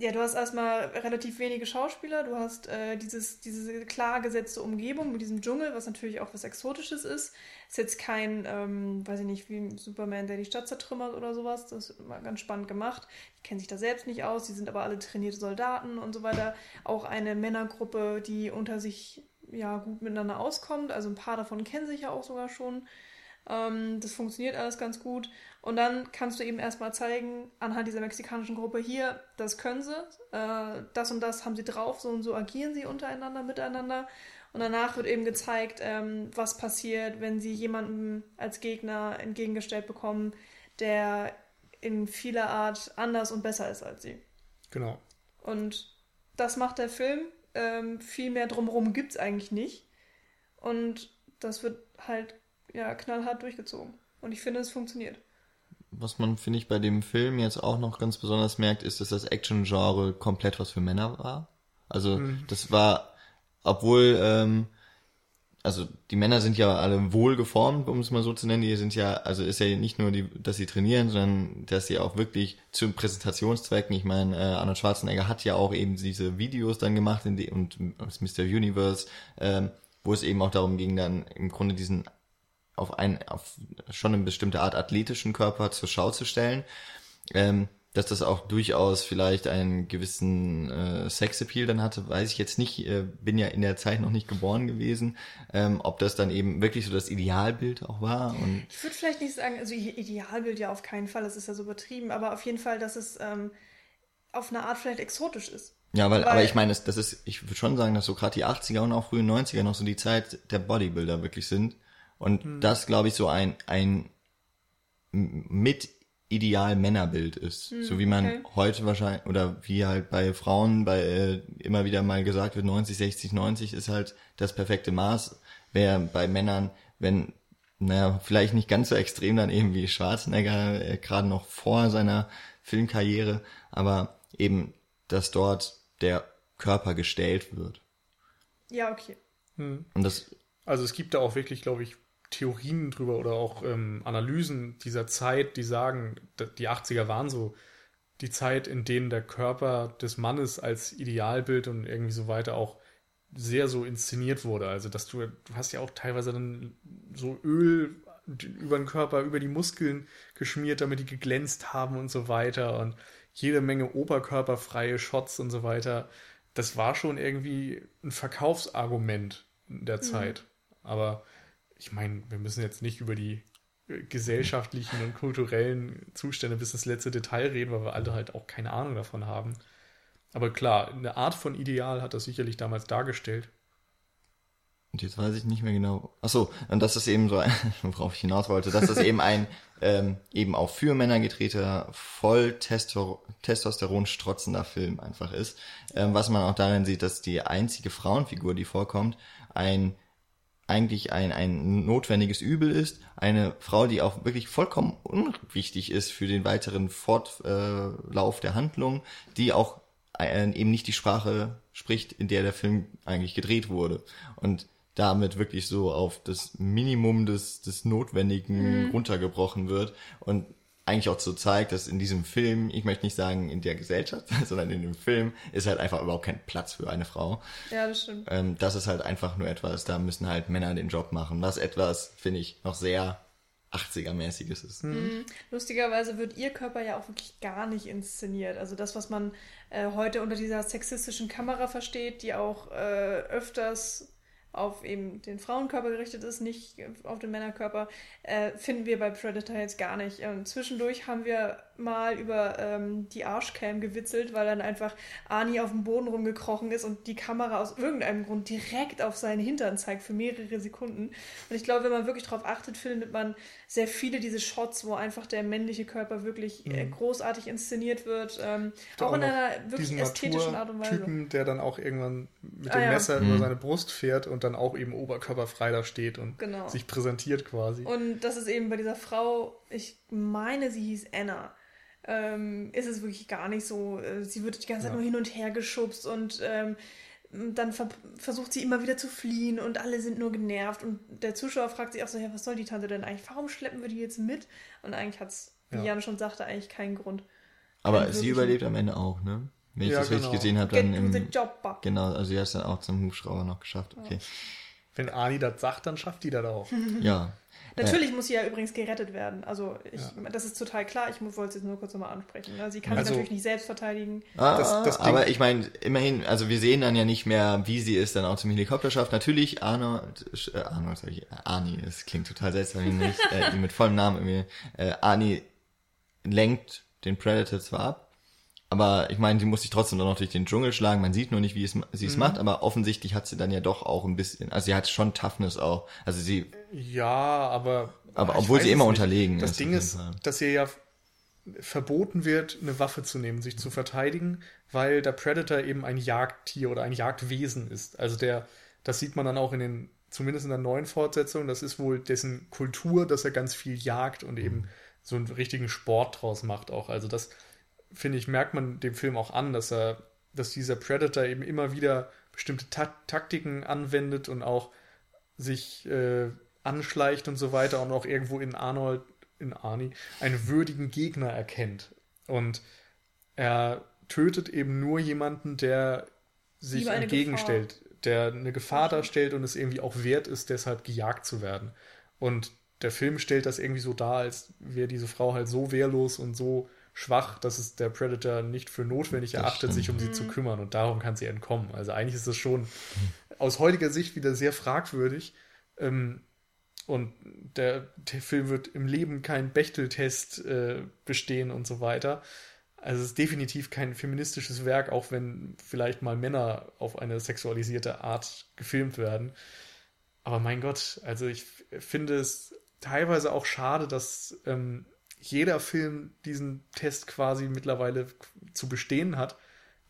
ja, du hast erstmal relativ wenige Schauspieler, du hast äh, dieses, diese klar gesetzte Umgebung mit diesem Dschungel, was natürlich auch was Exotisches ist. Ist jetzt kein, ähm, weiß ich nicht, wie Superman, der die Stadt zertrümmert oder sowas. Das ist immer ganz spannend gemacht. Die kennen sich da selbst nicht aus, die sind aber alle trainierte Soldaten und so weiter. Auch eine Männergruppe, die unter sich ja gut miteinander auskommt. Also ein paar davon kennen sich ja auch sogar schon. Ähm, das funktioniert alles ganz gut. Und dann kannst du eben erstmal zeigen, anhand dieser mexikanischen Gruppe hier, das können sie, äh, das und das haben sie drauf, so und so agieren sie untereinander, miteinander. Und danach wird eben gezeigt, ähm, was passiert, wenn sie jemanden als Gegner entgegengestellt bekommen, der in vieler Art anders und besser ist als sie. Genau. Und das macht der Film. Ähm, viel mehr drumherum gibt es eigentlich nicht. Und das wird halt ja knallhart durchgezogen. Und ich finde, es funktioniert. Was man, finde ich, bei dem Film jetzt auch noch ganz besonders merkt, ist, dass das Action-Genre komplett was für Männer war. Also mhm. das war, obwohl, ähm, also die Männer sind ja alle wohl geformt, um es mal so zu nennen. Die sind ja, also ist ja nicht nur die, dass sie trainieren, sondern dass sie auch wirklich zu Präsentationszwecken. Ich meine, äh, Arnold Schwarzenegger hat ja auch eben diese Videos dann gemacht in die, und das Mr. Universe, ähm, wo es eben auch darum ging, dann im Grunde diesen auf ein, auf schon eine bestimmte Art athletischen Körper zur Schau zu stellen. Ähm, dass das auch durchaus vielleicht einen gewissen äh, Sexappeal dann hatte, weiß ich jetzt nicht. Äh, bin ja in der Zeit noch nicht geboren gewesen. Ähm, ob das dann eben wirklich so das Idealbild auch war. Und ich würde vielleicht nicht sagen, also Idealbild ja auf keinen Fall, das ist ja so übertrieben, aber auf jeden Fall, dass es ähm, auf eine Art vielleicht exotisch ist. Ja, weil, weil aber ich meine, das, das ist, ich würde schon sagen, dass so gerade die 80er und auch frühen 90er noch so die Zeit der Bodybuilder wirklich sind. Und hm. das, glaube ich, so ein, ein mit ideal Männerbild ist. Hm, so wie man okay. heute wahrscheinlich, oder wie halt bei Frauen bei äh, immer wieder mal gesagt wird, 90, 60, 90 ist halt das perfekte Maß. Wäre bei Männern, wenn, naja, vielleicht nicht ganz so extrem dann eben wie Schwarzenegger, äh, gerade noch vor seiner Filmkarriere, aber eben, dass dort der Körper gestellt wird. Ja, okay. Hm. Und das also es gibt da auch wirklich, glaube ich, Theorien drüber oder auch ähm, Analysen dieser Zeit, die sagen, die 80er waren so die Zeit, in denen der Körper des Mannes als Idealbild und irgendwie so weiter auch sehr so inszeniert wurde. Also, dass du, du hast ja auch teilweise dann so Öl über den Körper, über die Muskeln geschmiert, damit die geglänzt haben und so weiter und jede Menge oberkörperfreie Shots und so weiter. Das war schon irgendwie ein Verkaufsargument der mhm. Zeit. Aber ich meine, wir müssen jetzt nicht über die äh, gesellschaftlichen und kulturellen Zustände bis ins letzte Detail reden, weil wir alle halt auch keine Ahnung davon haben. Aber klar, eine Art von Ideal hat das sicherlich damals dargestellt. Und jetzt weiß ich nicht mehr genau. Ach so, und das ist eben so, worauf ich hinaus wollte, dass das eben ein ähm, eben auch für Männer gedrehter, voll Testo Testosteron strotzender Film einfach ist. Ähm, was man auch darin sieht, dass die einzige Frauenfigur, die vorkommt, ein eigentlich ein, ein notwendiges Übel ist. Eine Frau, die auch wirklich vollkommen unwichtig ist für den weiteren Fortlauf der Handlung, die auch äh, eben nicht die Sprache spricht, in der der Film eigentlich gedreht wurde. Und damit wirklich so auf das Minimum des, des Notwendigen mhm. runtergebrochen wird. Und eigentlich auch so zeigt, dass in diesem Film, ich möchte nicht sagen in der Gesellschaft, sondern in dem Film ist halt einfach überhaupt kein Platz für eine Frau. Ja, das stimmt. Ähm, das ist halt einfach nur etwas, da müssen halt Männer den Job machen, was etwas, finde ich, noch sehr 80er-mäßiges ist. Mhm. Lustigerweise wird ihr Körper ja auch wirklich gar nicht inszeniert. Also das, was man äh, heute unter dieser sexistischen Kamera versteht, die auch äh, öfters auf eben den Frauenkörper gerichtet ist, nicht auf den Männerkörper, äh, finden wir bei Predator jetzt gar nicht. Ähm, zwischendurch haben wir mal über ähm, die Arschcam gewitzelt, weil dann einfach Ani auf dem Boden rumgekrochen ist und die Kamera aus irgendeinem Grund direkt auf seinen Hintern zeigt für mehrere Sekunden. Und ich glaube, wenn man wirklich darauf achtet, findet man sehr viele diese Shots, wo einfach der männliche Körper wirklich äh, mhm. großartig inszeniert wird. Ähm, auch, auch in einer wirklich ästhetischen Art und Weise. Typen, der dann auch irgendwann mit dem ah, ja. Messer mhm. über seine Brust fährt und dann auch eben oberkörperfrei da steht und genau. sich präsentiert quasi. Und das ist eben bei dieser Frau, ich meine, sie hieß Anna. Ähm, ist es wirklich gar nicht so. Äh, sie wird die ganze Zeit ja. nur hin und her geschubst und ähm, dann ver versucht sie immer wieder zu fliehen und alle sind nur genervt und der Zuschauer fragt sich auch so, ja, was soll die Tante denn eigentlich? Warum schleppen wir die jetzt mit? Und eigentlich hat es, wie ja. Jan schon sagte, eigentlich keinen Grund. Aber sie überlebt am Ende auch, ne? Wenn ich ja, das genau. richtig gesehen habe, dann im, Genau, also sie hat es dann auch zum Hubschrauber noch geschafft. Okay. Ja. Wenn Ani das sagt, dann schafft die das auch. Ja. Natürlich muss sie ja übrigens gerettet werden. Also ich, das ist total klar. Ich wollte es jetzt nur kurz nochmal ansprechen. ne? Sie kann sich Also- natürlich nicht selbst verteidigen. Ah, Das- das aber ich meine, immerhin, also wir sehen dann ja nicht mehr, wie sie es dann auch zum Helikopter schafft. Natürlich, Arnold, äh, Arnold, sag ich, Arnie, das klingt total seltsam, wenn ich äh, mit vollem Namen irgendwie, äh, Arnie lenkt den Predator zwar ab, aber ich meine, sie muss sich trotzdem dann noch durch den Dschungel schlagen. Man sieht nur nicht, wie es, sie Mhm. es macht, aber offensichtlich hat sie dann ja doch auch ein bisschen, also sie hat schon Toughness auch. Also sie, Ja, aber. Aber obwohl sie immer nicht. unterlegen Das ist, Ding auf ist, dass ihr ja verboten wird, eine Waffe zu nehmen, sich zu verteidigen, weil der Predator eben ein Jagdtier oder ein Jagdwesen ist. Also der, das sieht man dann auch in den, zumindest in der neuen Fortsetzung, das ist wohl dessen Kultur, dass er ganz viel jagt und eben so einen richtigen Sport draus macht auch. Also das, finde ich, merkt man dem Film auch an, dass er, dass dieser Predator eben immer wieder bestimmte Ta Taktiken anwendet und auch sich äh, anschleicht und so weiter und auch irgendwo in Arnold, in Arnie, einen würdigen Gegner erkennt. Und er tötet eben nur jemanden, der sich entgegenstellt, der eine Gefahr darstellt und es irgendwie auch wert ist, deshalb gejagt zu werden. Und der Film stellt das irgendwie so dar, als wäre diese Frau halt so wehrlos und so schwach, dass es der Predator nicht für notwendig erachtet, sich um sie zu kümmern und darum kann sie entkommen. Also eigentlich ist das schon aus heutiger Sicht wieder sehr fragwürdig. Ähm, und der, der Film wird im Leben keinen Bechteltest äh, bestehen und so weiter. Also es ist definitiv kein feministisches Werk, auch wenn vielleicht mal Männer auf eine sexualisierte Art gefilmt werden. Aber mein Gott, also ich finde es teilweise auch schade, dass ähm, jeder Film diesen Test quasi mittlerweile zu bestehen hat.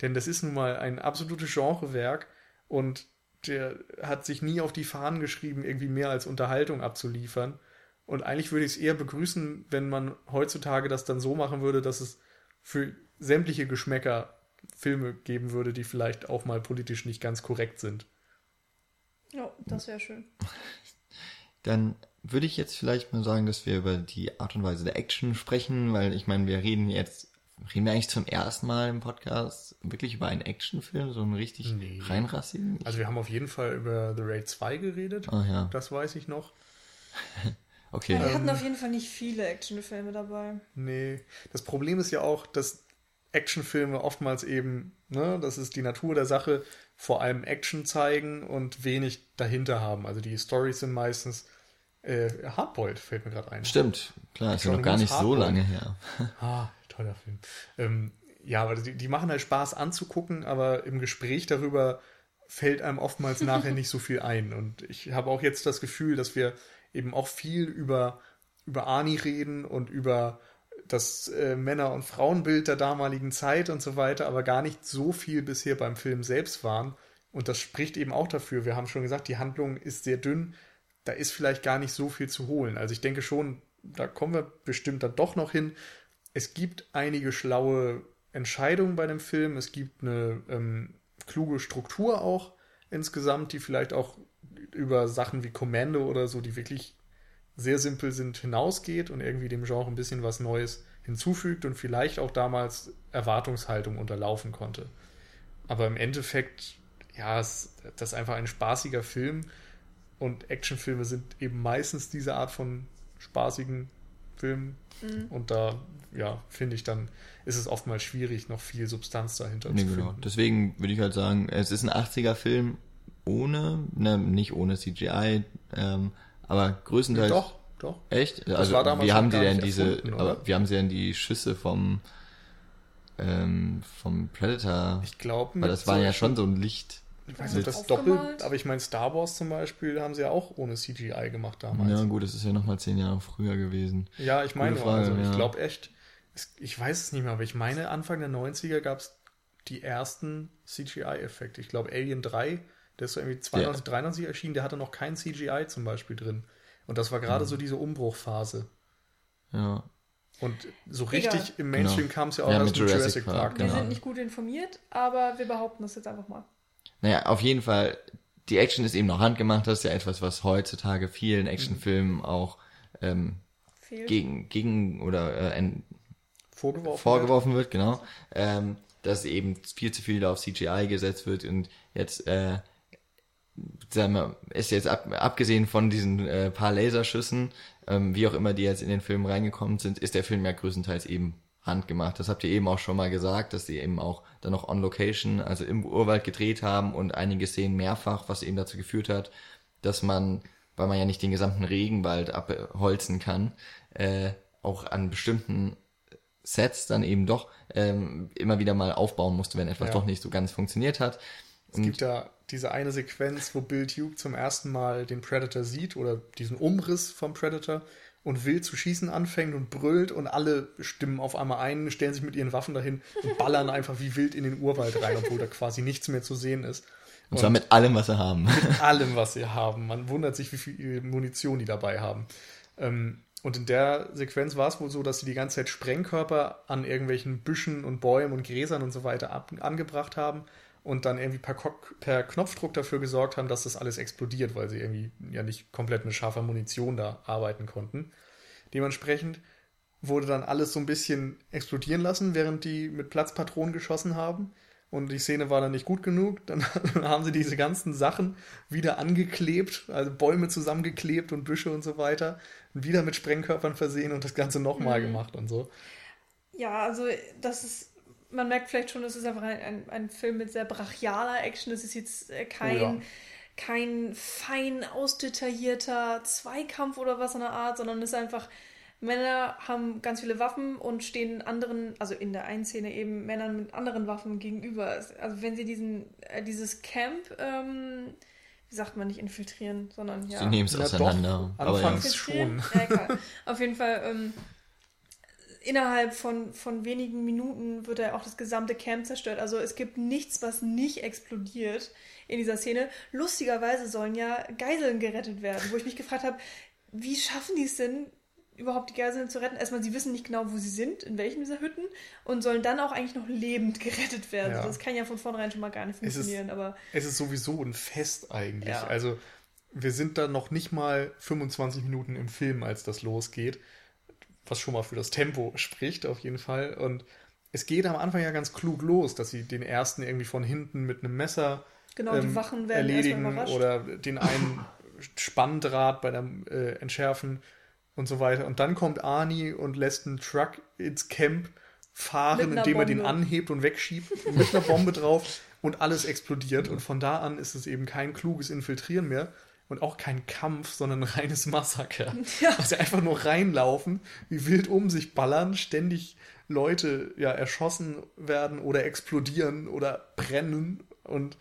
Denn das ist nun mal ein absolutes Genrewerk und der hat sich nie auf die Fahnen geschrieben, irgendwie mehr als Unterhaltung abzuliefern. Und eigentlich würde ich es eher begrüßen, wenn man heutzutage das dann so machen würde, dass es für sämtliche Geschmäcker Filme geben würde, die vielleicht auch mal politisch nicht ganz korrekt sind. Ja, das wäre schön. Dann würde ich jetzt vielleicht mal sagen, dass wir über die Art und Weise der Action sprechen, weil ich meine, wir reden jetzt, reden wir eigentlich zum ersten Mal im Podcast wirklich über einen Actionfilm, so einen richtig Nee. reinrassigen? Also wir haben auf jeden Fall über The Raid 2 geredet. Ah ja, Das weiß ich noch. okay. Ja, wir hatten auf jeden Fall nicht viele Actionfilme dabei. Nee. Das Problem ist ja auch, dass Actionfilme oftmals eben, ne, das ist die Natur der Sache, vor allem Action zeigen und wenig dahinter haben. Also die Stories sind meistens äh, Hardboiled, fällt mir gerade ein. Stimmt, klar, ist ja noch gar nicht so Hardboiled. lange her. Ah, toller Film. Ähm, ja, aber die, die machen halt Spaß anzugucken, aber im Gespräch darüber fällt einem oftmals nachher nicht so viel ein. Und ich habe auch jetzt das Gefühl, dass wir eben auch viel über, über Ani reden und über das äh, Männer- und Frauenbild der damaligen Zeit und so weiter, aber gar nicht so viel bisher beim Film selbst waren. Und das spricht eben auch dafür. Wir haben schon gesagt, die Handlung ist sehr dünn. Da ist vielleicht gar nicht so viel zu holen. Also ich denke schon, da kommen wir bestimmt dann doch noch hin. Es gibt einige schlaue Entscheidungen bei dem Film. Es gibt eine ähm, kluge Struktur auch insgesamt, die vielleicht auch über Sachen wie Kommando oder so, die wirklich sehr simpel sind, hinausgeht und irgendwie dem Genre ein bisschen was Neues hinzufügt und vielleicht auch damals Erwartungshaltung unterlaufen konnte. Aber im Endeffekt, ja, es, das ist einfach ein spaßiger Film und Actionfilme sind eben meistens diese Art von spaßigen Filmen und da, ja, finde ich dann, ist es oftmals schwierig, noch viel Substanz dahinter Nee, zu genau. finden. Deswegen würde ich halt sagen, es ist ein 80er-Film ohne, ne, nicht ohne CGI, ähm, aber größtenteils. Doch, doch. Echt? Also, war damals wie haben sie denn diese, aber wie haben sie denn die Schüsse vom, ähm, vom Predator? Ich glaube, Weil das war ja schon so ein Licht. Ich weiß nicht, ob das doppelt, aber ich meine, Star Wars zum Beispiel haben sie ja auch ohne CGI gemacht damals. Ja, gut, das ist ja nochmal zehn Jahre früher gewesen. Ja, ich meine, Gute Frage, also ich ja. glaube echt, ich weiß es nicht mehr, aber ich meine, Anfang der 90er gab es die ersten CGI-Effekte. Ich glaube, Alien 3, der ist so irgendwie 92, 93 erschienen, der hatte noch kein CGI zum Beispiel drin. Und das war Mhm. gerade so diese Umbruchphase. Ja. Und so Egal. richtig im Mainstream Genau. kam es ja auch Ja, erst mit mit Jurassic Jurassic Park, Park. Wir Genau. sind nicht gut informiert, aber wir behaupten das jetzt einfach mal. Naja, auf jeden Fall, die Action ist eben noch handgemacht. Das ist ja etwas, was heutzutage vielen Actionfilmen auch ähm, Fehlt. gegen, gegen oder äh, en- Vorgeworfen. vorgeworfen wird, genau. Ähm, dass eben viel zu viel auf CGI gesetzt wird und jetzt äh, sagen wir, ist jetzt ab, abgesehen von diesen äh, paar Laserschüssen, ähm, wie auch immer die jetzt in den Film reingekommen sind, ist der Film ja größtenteils eben handgemacht. Das habt ihr eben auch schon mal gesagt, dass sie eben auch dann noch on Location, also im Urwald gedreht haben und einige Szenen mehrfach, was eben dazu geführt hat, dass man, weil man ja nicht den gesamten Regenwald abholzen kann, äh, auch an bestimmten Sets dann eben doch ähm, immer wieder mal aufbauen musste, wenn etwas Ja. doch nicht so ganz funktioniert hat. Es gibt ja diese eine Sequenz, wo Bill Duke zum ersten Mal den Predator sieht oder diesen Umriss vom Predator und wild zu schießen anfängt und brüllt und alle stimmen auf einmal ein, stellen sich mit ihren Waffen dahin und ballern einfach wie wild in den Urwald rein, obwohl da quasi nichts mehr zu sehen ist. Und zwar mit allem, was sie haben. allem, was sie haben. Man wundert sich, wie viel Munition die dabei haben. Ähm, und in der Sequenz war es wohl so, dass sie die ganze Zeit Sprengkörper an irgendwelchen Büschen und Bäumen und Gräsern und so weiter ab angebracht haben und dann irgendwie per, per Knopfdruck dafür gesorgt haben, dass das alles explodiert, weil sie irgendwie ja nicht komplett mit scharfer Munition da arbeiten konnten. Dementsprechend wurde dann alles so ein bisschen explodieren lassen, während die mit Platzpatronen geschossen haben. Und die Szene war dann nicht gut genug. Dann haben sie diese ganzen Sachen wieder angeklebt, also Bäume zusammengeklebt und Büsche und so weiter. Und wieder mit Sprengkörpern versehen und das Ganze nochmal gemacht und so. Ja, also das ist, man merkt vielleicht schon, das ist einfach ein, ein, ein Film mit sehr brachialer Action. Das ist jetzt äh, kein, Oh ja. kein fein ausdetaillierter Zweikampf oder was in der Art, sondern es ist einfach, Männer haben ganz viele Waffen und stehen anderen, also in der einen Szene eben Männern mit anderen Waffen gegenüber. Es- Also wenn sie diesen, äh, dieses Camp, ähm, wie sagt man nicht infiltrieren, sondern ja. Sie nehmen es Na auseinander. doch, aber ja. anfangs- schon. Ja. Auf jeden Fall, ähm, innerhalb von, von wenigen Minuten wird ja auch das gesamte Camp zerstört. Also es gibt nichts, was nicht explodiert in dieser Szene. Lustigerweise sollen ja Geiseln gerettet werden, wo ich mich gefragt habe, wie schaffen die es denn, überhaupt die Geiseln zu retten? Erstmal, sie wissen nicht genau, wo sie sind, in welchen dieser Hütten, und sollen dann auch eigentlich noch lebend gerettet werden. Ja. Das kann ja von vornherein schon mal gar nicht Es ist- funktionieren, aber Es ist sowieso ein Fest eigentlich. Ja. Also wir sind da noch nicht mal 25 Minuten im Film, als das losgeht. Was schon mal für das Tempo spricht, auf jeden Fall. Und es geht am Anfang ja ganz klug los, dass sie den ersten irgendwie von hinten mit einem Messer genau, die ähm, Wachen werden erstmal erledigen oder den einen Spanndraht bei dem äh, Entschärfen und so weiter. Und dann kommt Arnie und lässt einen Truck ins Camp fahren, indem er den Bombe. anhebt und wegschiebt mit einer Bombe drauf und alles explodiert. Und von da an ist es eben kein kluges Infiltrieren mehr und auch kein Kampf, sondern ein reines Massaker. Ja. Also einfach nur reinlaufen, wie wild um sich ballern, ständig Leute ja erschossen werden oder explodieren oder brennen und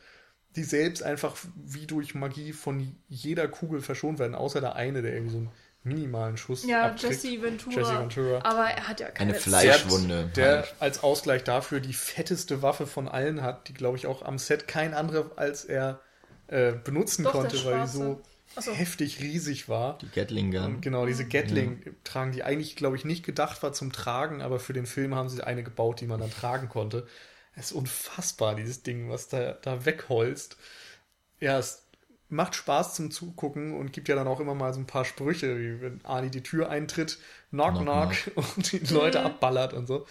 die selbst einfach wie durch Magie von jeder Kugel verschont werden, außer der eine, der irgendwie so einen minimalen Schuss Ja, abkriegt. Jesse Ventura. Jesse Ventura. Aber er hat ja keine Eine Fleischwunde. Der als Ausgleich dafür die fetteste Waffe von allen hat, die glaube ich auch am Set kein anderer als er äh, benutzen Doch, konnte, weil die so so. heftig riesig war. Die Gatling Gun. Und genau, diese Gatling tragen, die eigentlich, glaube ich, nicht gedacht war zum Tragen, aber für den Film haben sie eine gebaut, die man dann tragen konnte. Es ist unfassbar, dieses Ding, was da, da wegholzt. Ja, es macht Spaß zum Zugucken und gibt ja dann auch immer mal so ein paar Sprüche, wie wenn Arnie die Tür eintritt, knock, knock, Knock, und die Leute abballert und so.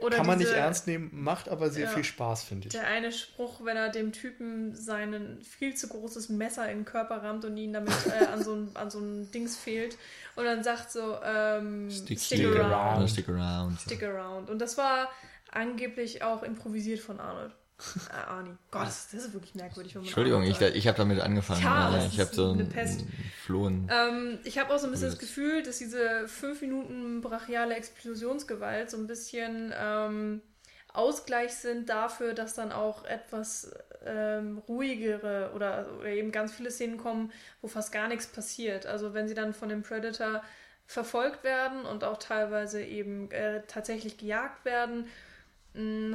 Oder Kann man diese- nicht ernst nehmen, macht aber sehr Ja. viel Spaß, finde ich. Der eine Spruch, wenn er dem Typen sein viel zu großes Messer in den Körper rammt und ihn damit äh, an, so ein, an so ein Dings fehlt und dann sagt so, ähm, stick, stick around. around. Stick around. Stick around. Und das war angeblich auch improvisiert von Arnold. Äh, Arnie. Gott, das, das ist wirklich merkwürdig. Entschuldigung, ich, ich habe damit angefangen. Ja, Ja, ich habe so eine Pest. Flohen. Ähm, ich habe auch so ein bisschen das. Gefühl, dass diese fünf Minuten brachiale Explosionsgewalt so ein bisschen ähm, Ausgleich sind dafür, dass dann auch etwas ähm, ruhigere oder, oder eben ganz viele Szenen kommen, wo fast gar nichts passiert. Also wenn sie dann von dem Predator verfolgt werden und auch teilweise eben äh, tatsächlich gejagt werden,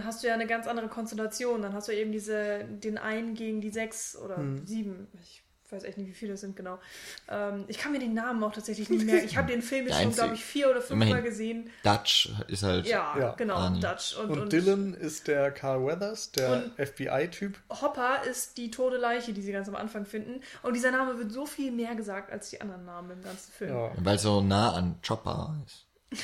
hast du ja eine ganz andere Konstellation. Dann hast du eben diese, den einen gegen die sechs oder sieben. Ich weiß echt nicht, wie viele das sind genau. Ähm, ich kann mir den Namen auch tatsächlich nicht merken. Ich habe den Film jetzt schon, glaube ich, vier oder fünf Mal immerhin. gesehen. Dutch ist halt. Ja, Ja. genau, Arnie. Dutch. Und, Und, und, Dylan ist der Carl Weathers, der FBI-Typ. Hopper ist die tote Leiche, die sie ganz am Anfang finden. Und dieser Name wird so viel mehr gesagt als die anderen Namen im ganzen Film. Ja. Weil es so nah an Chopper ist.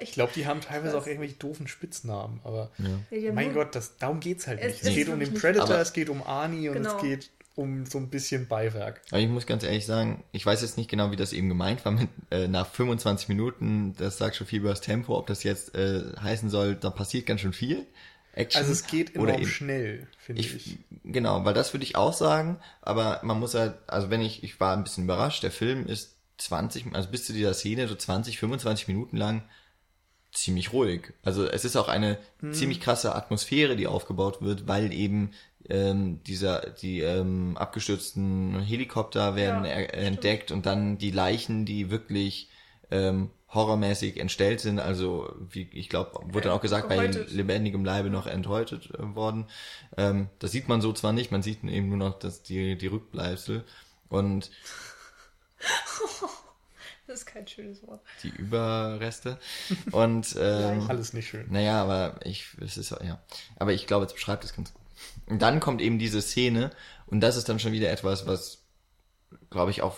Ich glaube, die haben teilweise auch irgendwelche doofen Spitznamen, aber Ja, mein Gott, das, darum geht's halt Es nicht. Es, ist geht um den Predator, Aber- es geht um Arnie und Genau. es geht um so ein bisschen Beiwerk. Aber ich muss ganz ehrlich sagen, ich weiß jetzt nicht genau, wie das eben gemeint war mit äh, nach 25 Minuten, das sagt schon viel über das Tempo, ob das jetzt äh, heißen soll, da passiert ganz schön viel. Action. Also es geht enorm eben, schnell, finde ich, ich. Genau, weil das würde ich auch sagen, aber man muss halt, also wenn ich, ich war ein bisschen überrascht, der Film ist 20, also bis zu dieser Szene so 20, 25 Minuten lang ziemlich ruhig. Also es ist auch eine hm. ziemlich krasse Atmosphäre, die aufgebaut wird, weil eben ähm, dieser die ähm, abgestürzten Helikopter werden ja, er, entdeckt und dann die Leichen, die wirklich ähm, horrormäßig entstellt sind, also wie ich glaube, wurde dann auch gesagt, bei lebendigem Leibe noch enthäutet äh, worden. Ähm, das sieht man so zwar nicht, man sieht eben nur noch das, die, die Rückbleibsel und Das ist kein schönes Wort. Die Überreste. Und ähm, alles nicht schön. Naja, aber ich, es ist ja. Aber ich glaube, es beschreibt es ganz gut. Und dann kommt eben diese Szene und das ist dann schon wieder etwas, was, glaube ich, auch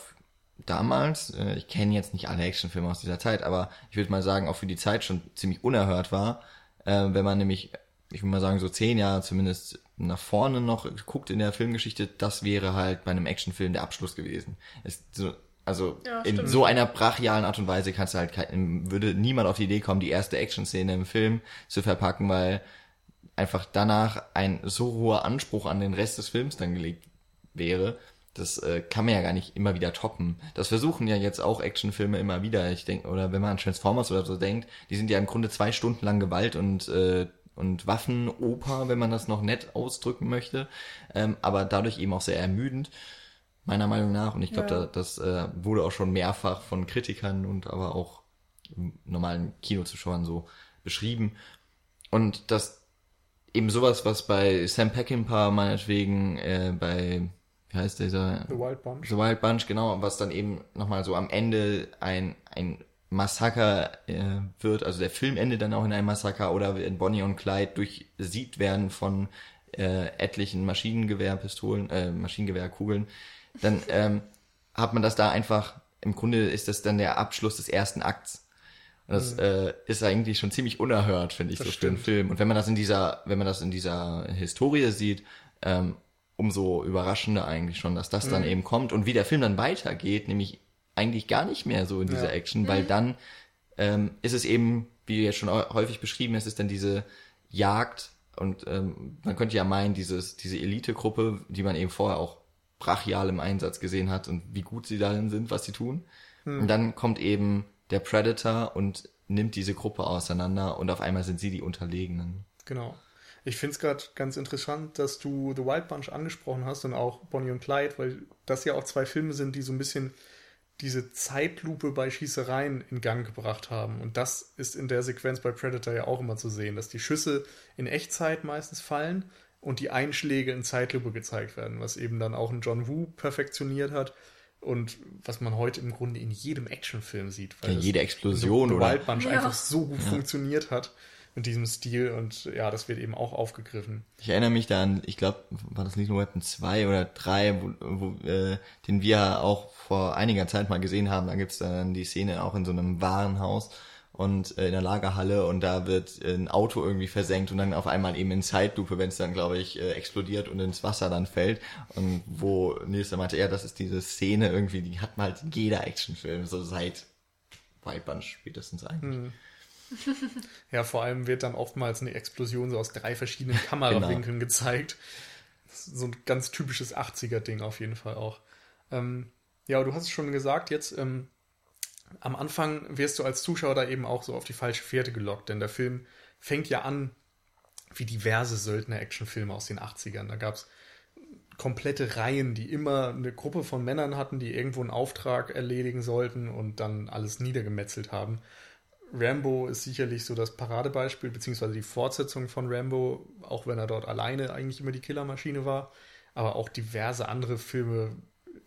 damals, äh, ich kenne jetzt nicht alle Actionfilme aus dieser Zeit, aber ich würde mal sagen, auch für die Zeit schon ziemlich unerhört war, äh, wenn man nämlich, ich würde mal sagen, so zehn Jahre zumindest nach vorne noch guckt in der Filmgeschichte, das wäre halt bei einem Actionfilm der Abschluss gewesen. Es, so, also ja, in so einer brachialen Art und Weise kannst du halt würde niemand auf die Idee kommen, die erste Action-Szene im Film zu verpacken, weil einfach danach ein so hoher Anspruch an den Rest des Films dann gelegt wäre. Das äh, kann man ja gar nicht immer wieder toppen. Das versuchen ja jetzt auch Actionfilme immer wieder. Ich denke, oder wenn man an Transformers oder so denkt, die sind ja im Grunde zwei Stunden lang Gewalt und äh, und Waffenoper, wenn man das noch nett ausdrücken möchte, ähm, aber dadurch eben auch sehr ermüdend meiner Meinung nach. Und ich glaube, ja. da, das äh, wurde auch schon mehrfach von Kritikern und aber auch normalen Kinozuschauern so beschrieben. Und das eben sowas, was bei Sam Peckinpah meinetwegen äh, bei wie heißt dieser? The Wild Bunch. The Wild Bunch, genau, was dann eben nochmal so am Ende ein, ein Massaker äh, wird, also der Film endet dann auch in einem Massaker oder in Bonnie und Clyde durchsieht werden von äh, etlichen Maschinengewehrpistolen, äh, Maschinengewehrkugeln dann ähm, hat man das da einfach, im Grunde ist das dann der Abschluss des ersten Akts. Und das mhm. äh, ist eigentlich schon ziemlich unerhört, finde ich, das so stimmt. für einen Film. Und wenn man das in dieser, wenn man das in dieser Historie sieht, ähm, umso überraschender eigentlich schon, dass das mhm. dann eben kommt und wie der Film dann weitergeht, nämlich eigentlich gar nicht mehr so in dieser ja. Action, weil mhm. dann ähm, ist es eben, wie jetzt schon häufig beschrieben, es ist dann diese Jagd und ähm, man könnte ja meinen, dieses, diese Elite-Gruppe, die man eben vorher auch brachial im Einsatz gesehen hat und wie gut sie darin sind, was sie tun. Hm. Und dann kommt eben der Predator und nimmt diese Gruppe auseinander und auf einmal sind sie die Unterlegenen. Genau. Ich finde es gerade ganz interessant, dass du The Wild Bunch angesprochen hast und auch Bonnie und Clyde, weil das ja auch zwei Filme sind, die so ein bisschen diese Zeitlupe bei Schießereien in Gang gebracht haben. Und das ist in der Sequenz bei Predator ja auch immer zu sehen, dass die Schüsse in Echtzeit meistens fallen und die Einschläge in Zeitlupe gezeigt werden, was eben dann auch ein John Woo perfektioniert hat und was man heute im Grunde in jedem Actionfilm sieht. Weil ja, jede Explosion oder Wild Bunch ja. einfach so gut ja. funktioniert hat mit diesem Stil und ja, das wird eben auch aufgegriffen. Ich erinnere mich da an, ich glaube, war das Lethal Weapon 2 oder 3, wo, wo, äh, den wir auch vor einiger Zeit mal gesehen haben. Da gibt's dann die Szene auch in so einem Warenhaus und äh, in der Lagerhalle und da wird ein Auto irgendwie versenkt und dann auf einmal eben in Zeitlupe, wenn es dann, glaube ich, äh, explodiert und ins Wasser dann fällt. Und wo Nils dann meinte, ja, das ist diese Szene irgendwie, die hat man halt jeder Actionfilm, so seit Bunch spätestens eigentlich. Mhm. ja, vor allem wird dann oftmals eine Explosion so aus drei verschiedenen Kamerawinkeln genau. gezeigt. So ein ganz typisches 80er-Ding auf jeden Fall auch. Ähm, ja, du hast es schon gesagt, jetzt ähm, am Anfang wirst du als Zuschauer da eben auch so auf die falsche Fährte gelockt, denn der Film fängt ja an wie diverse Söldner-Actionfilme aus den 80ern. Da gab es komplette Reihen, die immer eine Gruppe von Männern hatten, die irgendwo einen Auftrag erledigen sollten und dann alles niedergemetzelt haben. Rambo ist sicherlich so das Paradebeispiel, beziehungsweise die Fortsetzung von Rambo, auch wenn er dort alleine eigentlich immer die Killermaschine war. Aber auch diverse andere Filme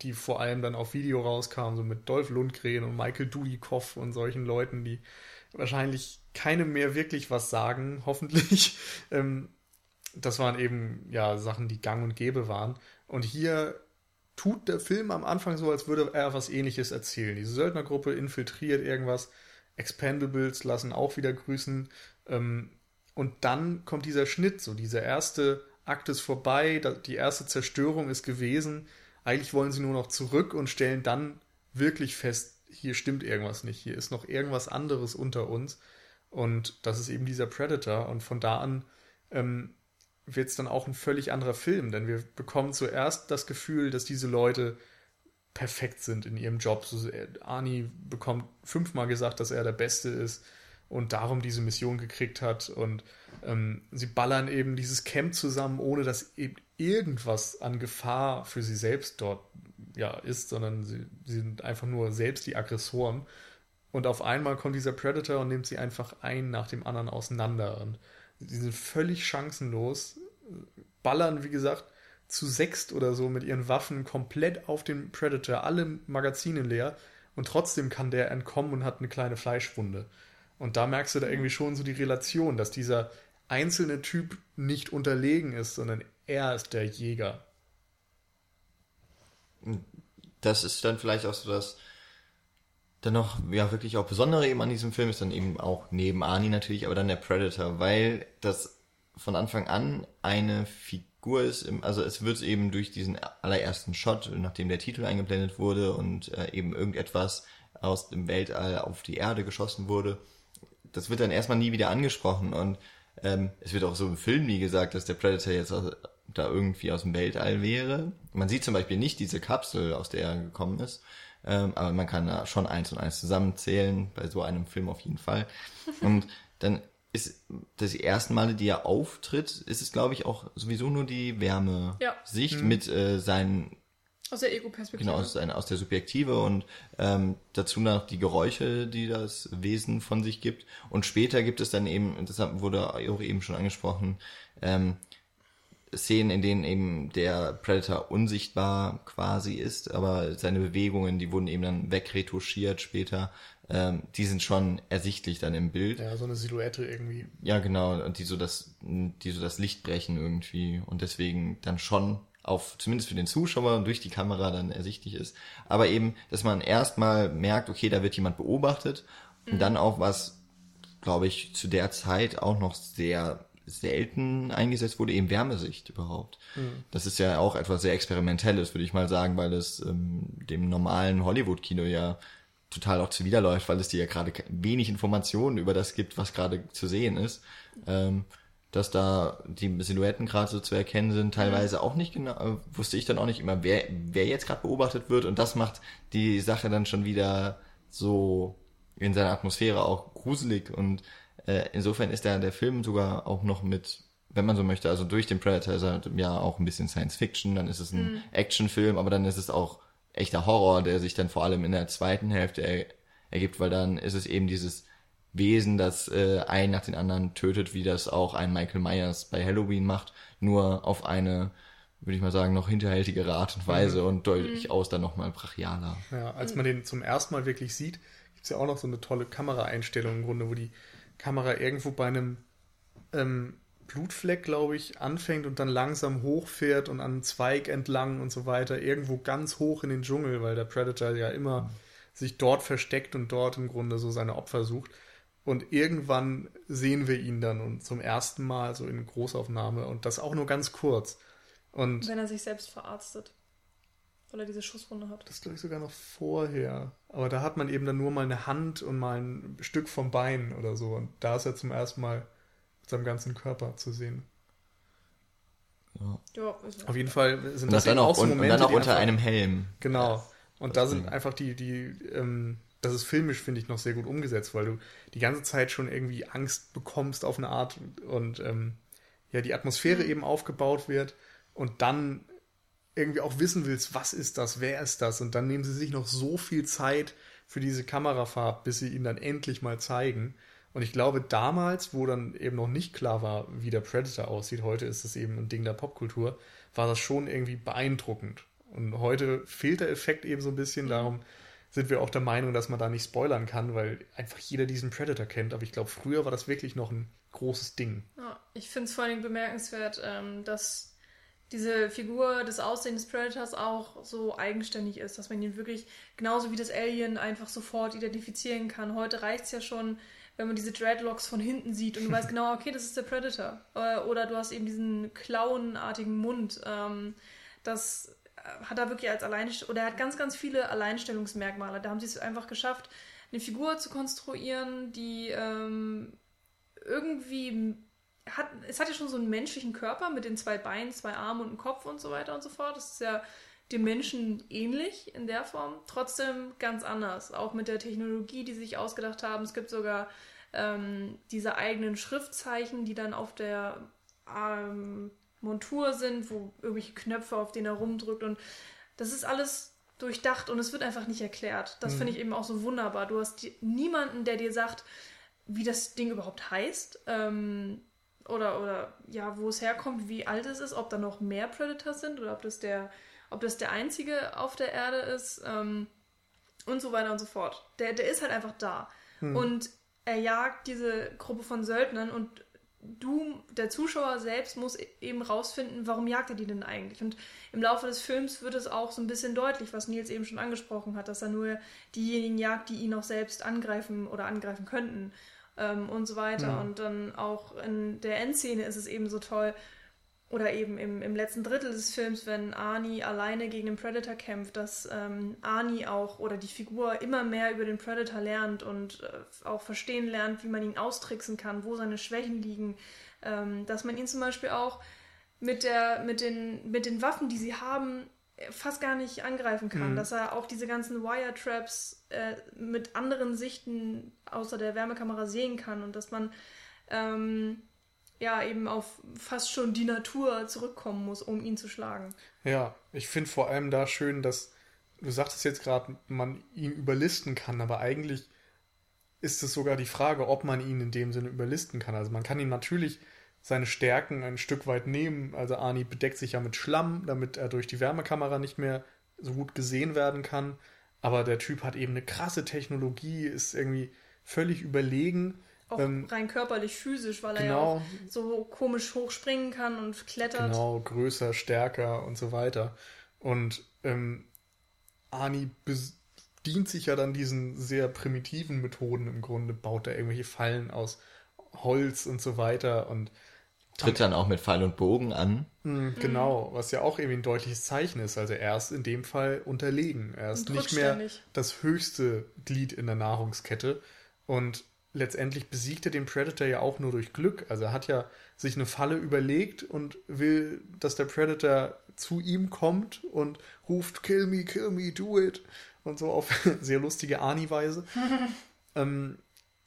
die vor allem dann auf Video rauskamen, so mit Dolph Lundgren und Michael Dudikoff und solchen Leuten, die wahrscheinlich keinem mehr wirklich was sagen, hoffentlich. Ähm, das waren eben ja Sachen, die gang und gäbe waren. Und hier tut der Film am Anfang so, als würde er was ähnliches erzählen. Diese Söldnergruppe infiltriert irgendwas, Expendables lassen auch wieder grüßen. Ähm, und dann kommt dieser Schnitt, so dieser erste Akt ist vorbei, die erste Zerstörung ist gewesen. Eigentlich wollen sie nur noch zurück und stellen dann wirklich fest, hier stimmt irgendwas nicht, hier ist noch irgendwas anderes unter uns. Und das ist eben dieser Predator. Und von da an ähm, wird es dann auch ein völlig anderer Film, denn wir bekommen zuerst das Gefühl, dass diese Leute perfekt sind in ihrem Job. So, äh, Arnie bekommt fünfmal gesagt, dass er der Beste ist und darum diese Mission gekriegt hat. Und ähm, sie ballern eben dieses Camp zusammen, ohne dass eben irgendwas an Gefahr für sie selbst dort ja, ist, sondern sie, sie sind einfach nur selbst die Aggressoren. Und auf einmal kommt dieser Predator und nimmt sie einfach ein nach dem anderen auseinander. Und sie sind völlig chancenlos, ballern, wie gesagt, zu sechst oder so mit ihren Waffen komplett auf den Predator, alle Magazine leer und trotzdem kann der entkommen und hat eine kleine Fleischwunde. Und da merkst du da irgendwie schon so die Relation, dass dieser einzelne Typ nicht unterlegen ist, sondern er ist der Jäger. Das ist dann vielleicht auch so das dann noch, ja, wirklich auch Besondere eben an diesem Film ist dann eben auch neben Arnie natürlich, aber dann der Predator, weil das von Anfang an eine Figur ist, im, also es wird eben durch diesen allerersten Shot, nachdem der Titel eingeblendet wurde und äh, eben irgendetwas aus dem Weltall auf die Erde geschossen wurde, das wird dann erstmal nie wieder angesprochen und ähm, es wird auch so im Film nie gesagt, dass der Predator jetzt aus, da irgendwie aus dem Weltall wäre. Man sieht zum Beispiel nicht diese Kapsel, aus der er gekommen ist, ähm, aber man kann da schon eins und eins zusammenzählen, bei so einem Film auf jeden Fall. Und dann ist das die ersten Male, die er auftritt, ist es, glaube ich, auch sowieso nur die Wärme-Sicht ja. mit äh, seinen aus der Ego-Perspektive. Genau, aus, aus der Subjektive und ähm, dazu noch die Geräusche, die das Wesen von sich gibt. Und später gibt es dann eben, das wurde auch eben schon angesprochen, ähm, Szenen, in denen eben der Predator unsichtbar quasi ist, aber seine Bewegungen, die wurden eben dann wegretuschiert später. Ähm, die sind schon ersichtlich dann im Bild. Ja, so eine Silhouette irgendwie. Ja, genau, und die so das, die so das Licht brechen irgendwie und deswegen dann schon auf, zumindest für den Zuschauer durch die Kamera dann ersichtlich ist. Aber eben, dass man erstmal merkt, okay, da wird jemand beobachtet mhm. und dann auch was, glaube ich, zu der Zeit auch noch sehr selten eingesetzt wurde, eben Wärmesicht überhaupt. Mhm. Das ist ja auch etwas sehr Experimentelles, würde ich mal sagen, weil es ähm, dem normalen Hollywood-Kino ja total auch zuwiderläuft, weil es dir ja gerade wenig Informationen über das gibt, was gerade zu sehen ist. Ähm, dass da die Silhouetten gerade so zu erkennen sind, teilweise auch nicht genau, äh, wusste ich dann auch nicht immer, wer, wer jetzt gerade beobachtet wird. Und das macht die Sache dann schon wieder so in seiner Atmosphäre auch gruselig. Und äh, insofern ist der, der Film sogar auch noch mit, wenn man so möchte, also durch den Predator ist er ja auch ein bisschen Science Fiction, dann ist es ein mhm. Actionfilm, aber dann ist es auch echter Horror, der sich dann vor allem in der zweiten Hälfte er, ergibt, weil dann ist es eben dieses Wesen, das äh, einen nach den anderen tötet, wie das auch ein Michael Myers bei Halloween macht, nur auf eine, würde ich mal sagen, noch hinterhältigere Art und Weise mhm. und deutlich mhm. aus dann nochmal brachialer. Ja, als man den zum ersten Mal wirklich sieht, gibt's ja auch noch so eine tolle Kameraeinstellung im Grunde, wo die Kamera irgendwo bei einem ähm, Blutfleck, glaube ich, anfängt und dann langsam hochfährt und an einem Zweig entlang und so weiter, irgendwo ganz hoch in den Dschungel, weil der Predator ja immer mhm. sich dort versteckt und dort im Grunde so seine Opfer sucht. Und irgendwann sehen wir ihn dann und zum ersten Mal so in Großaufnahme und das auch nur ganz kurz. Und Wenn er sich selbst verarztet. Weil er diese Schusswunde hat. Das glaube ich sogar noch vorher. Aber da hat man eben dann nur mal eine Hand und mal ein Stück vom Bein oder so. Und da ist er zum ersten Mal mit seinem ganzen Körper zu sehen. Ja. ja Auf jeden Fall sind und das dann auch, so Momente, und dann auch unter einfach, einem Helm. Genau. Ja. Und da sind einfach die, die, ähm, das ist filmisch, finde ich, noch sehr gut umgesetzt, weil du die ganze Zeit schon irgendwie Angst bekommst auf eine Art und ähm, ja, die Atmosphäre mhm. eben aufgebaut wird und dann irgendwie auch wissen willst, was ist das, wer ist das? Und dann nehmen sie sich noch so viel Zeit für diese Kamerafahrt, bis sie ihn dann endlich mal zeigen. Und ich glaube, damals, wo dann eben noch nicht klar war, wie der Predator aussieht, heute ist es eben ein Ding der Popkultur, war das schon irgendwie beeindruckend. Und heute fehlt der Effekt eben so ein bisschen, darum sind wir auch der Meinung, dass man da nicht spoilern kann, weil einfach jeder diesen Predator kennt. Aber ich glaube, früher war das wirklich noch ein großes Ding. Ja, ich finde es vor allem bemerkenswert, ähm, dass diese Figur des Aussehens des Predators auch so eigenständig ist, dass man ihn wirklich genauso wie das Alien einfach sofort identifizieren kann. Heute reicht es ja schon, wenn man diese Dreadlocks von hinten sieht und du weißt genau, okay, das ist der Predator. Äh, oder du hast eben diesen klauenartigen Mund. Ähm, das hat er wirklich als Alleinstellung, oder er hat ganz, ganz viele Alleinstellungsmerkmale. Da haben sie es einfach geschafft, eine Figur zu konstruieren, die ähm, irgendwie hat, es hat ja schon so einen menschlichen Körper mit den zwei Beinen, zwei Armen und einem Kopf und so weiter und so fort. Das ist ja dem Menschen ähnlich in der Form, trotzdem ganz anders. Auch mit der Technologie, die sie sich ausgedacht haben. Es gibt sogar ähm, diese eigenen Schriftzeichen, die dann auf der ähm, Montur sind, wo irgendwelche Knöpfe, auf denen er rumdrückt. Und das ist alles durchdacht und es wird einfach nicht erklärt. Das mhm. finde ich eben auch so wunderbar. Du hast die, niemanden, der dir sagt, wie das Ding überhaupt heißt. Ähm, oder, oder ja, wo es herkommt, wie alt es ist, ob da noch mehr Predators sind oder ob das der, ob das der einzige auf der Erde ist ähm, und so weiter und so fort. Der, der ist halt einfach da. Hm. Und er jagt diese Gruppe von Söldnern und du, der Zuschauer selbst, muss eben rausfinden, warum jagt er die denn eigentlich? Und im Laufe des Films wird es auch so ein bisschen deutlich, was Nils eben schon angesprochen hat, dass er nur diejenigen jagt, die ihn auch selbst angreifen oder angreifen könnten ähm, und so weiter. Ja. Und dann auch in der Endszene ist es eben so toll, oder eben im, im letzten Drittel des Films, wenn Arnie alleine gegen den Predator kämpft, dass ähm, Arnie auch oder die Figur immer mehr über den Predator lernt und äh, auch verstehen lernt, wie man ihn austricksen kann, wo seine Schwächen liegen, ähm, dass man ihn zum Beispiel auch mit, der, mit, den, mit den Waffen, die sie haben, fast gar nicht angreifen kann, mhm. dass er auch diese ganzen Wire-Traps äh, mit anderen Sichten außer der Wärmekamera sehen kann und dass man ähm, ja eben auf fast schon die Natur zurückkommen muss, um ihn zu schlagen. Ja, ich finde vor allem da schön, dass du sagtest jetzt gerade, man ihn überlisten kann, aber eigentlich ist es sogar die Frage, ob man ihn in dem Sinne überlisten kann. Also man kann ihn natürlich seine Stärken ein Stück weit nehmen. Also Arnie bedeckt sich ja mit Schlamm, damit er durch die Wärmekamera nicht mehr so gut gesehen werden kann. Aber der Typ hat eben eine krasse Technologie, ist irgendwie völlig überlegen. Auch ähm, rein körperlich, physisch, weil genau, er ja genau. auch so komisch hochspringen kann und klettert. Genau, größer, stärker und so weiter. Und ähm, Arnie bedient sich ja dann diesen sehr primitiven Methoden im Grunde, baut er irgendwelche Fallen aus Holz und so weiter und Tritt dann auch mit Pfeil und Bogen an. Mhm, genau, was ja auch irgendwie ein deutliches Zeichen ist. Also er ist in dem Fall unterlegen. Er ist nicht mehr das höchste Glied in der Nahrungskette. Und letztendlich besiegt er den Predator ja auch nur durch Glück. Also er hat ja sich eine Falle überlegt und will, dass der Predator zu ihm kommt und ruft, kill me, kill me, do it. Und so auf sehr lustige Ani-Weise. ähm,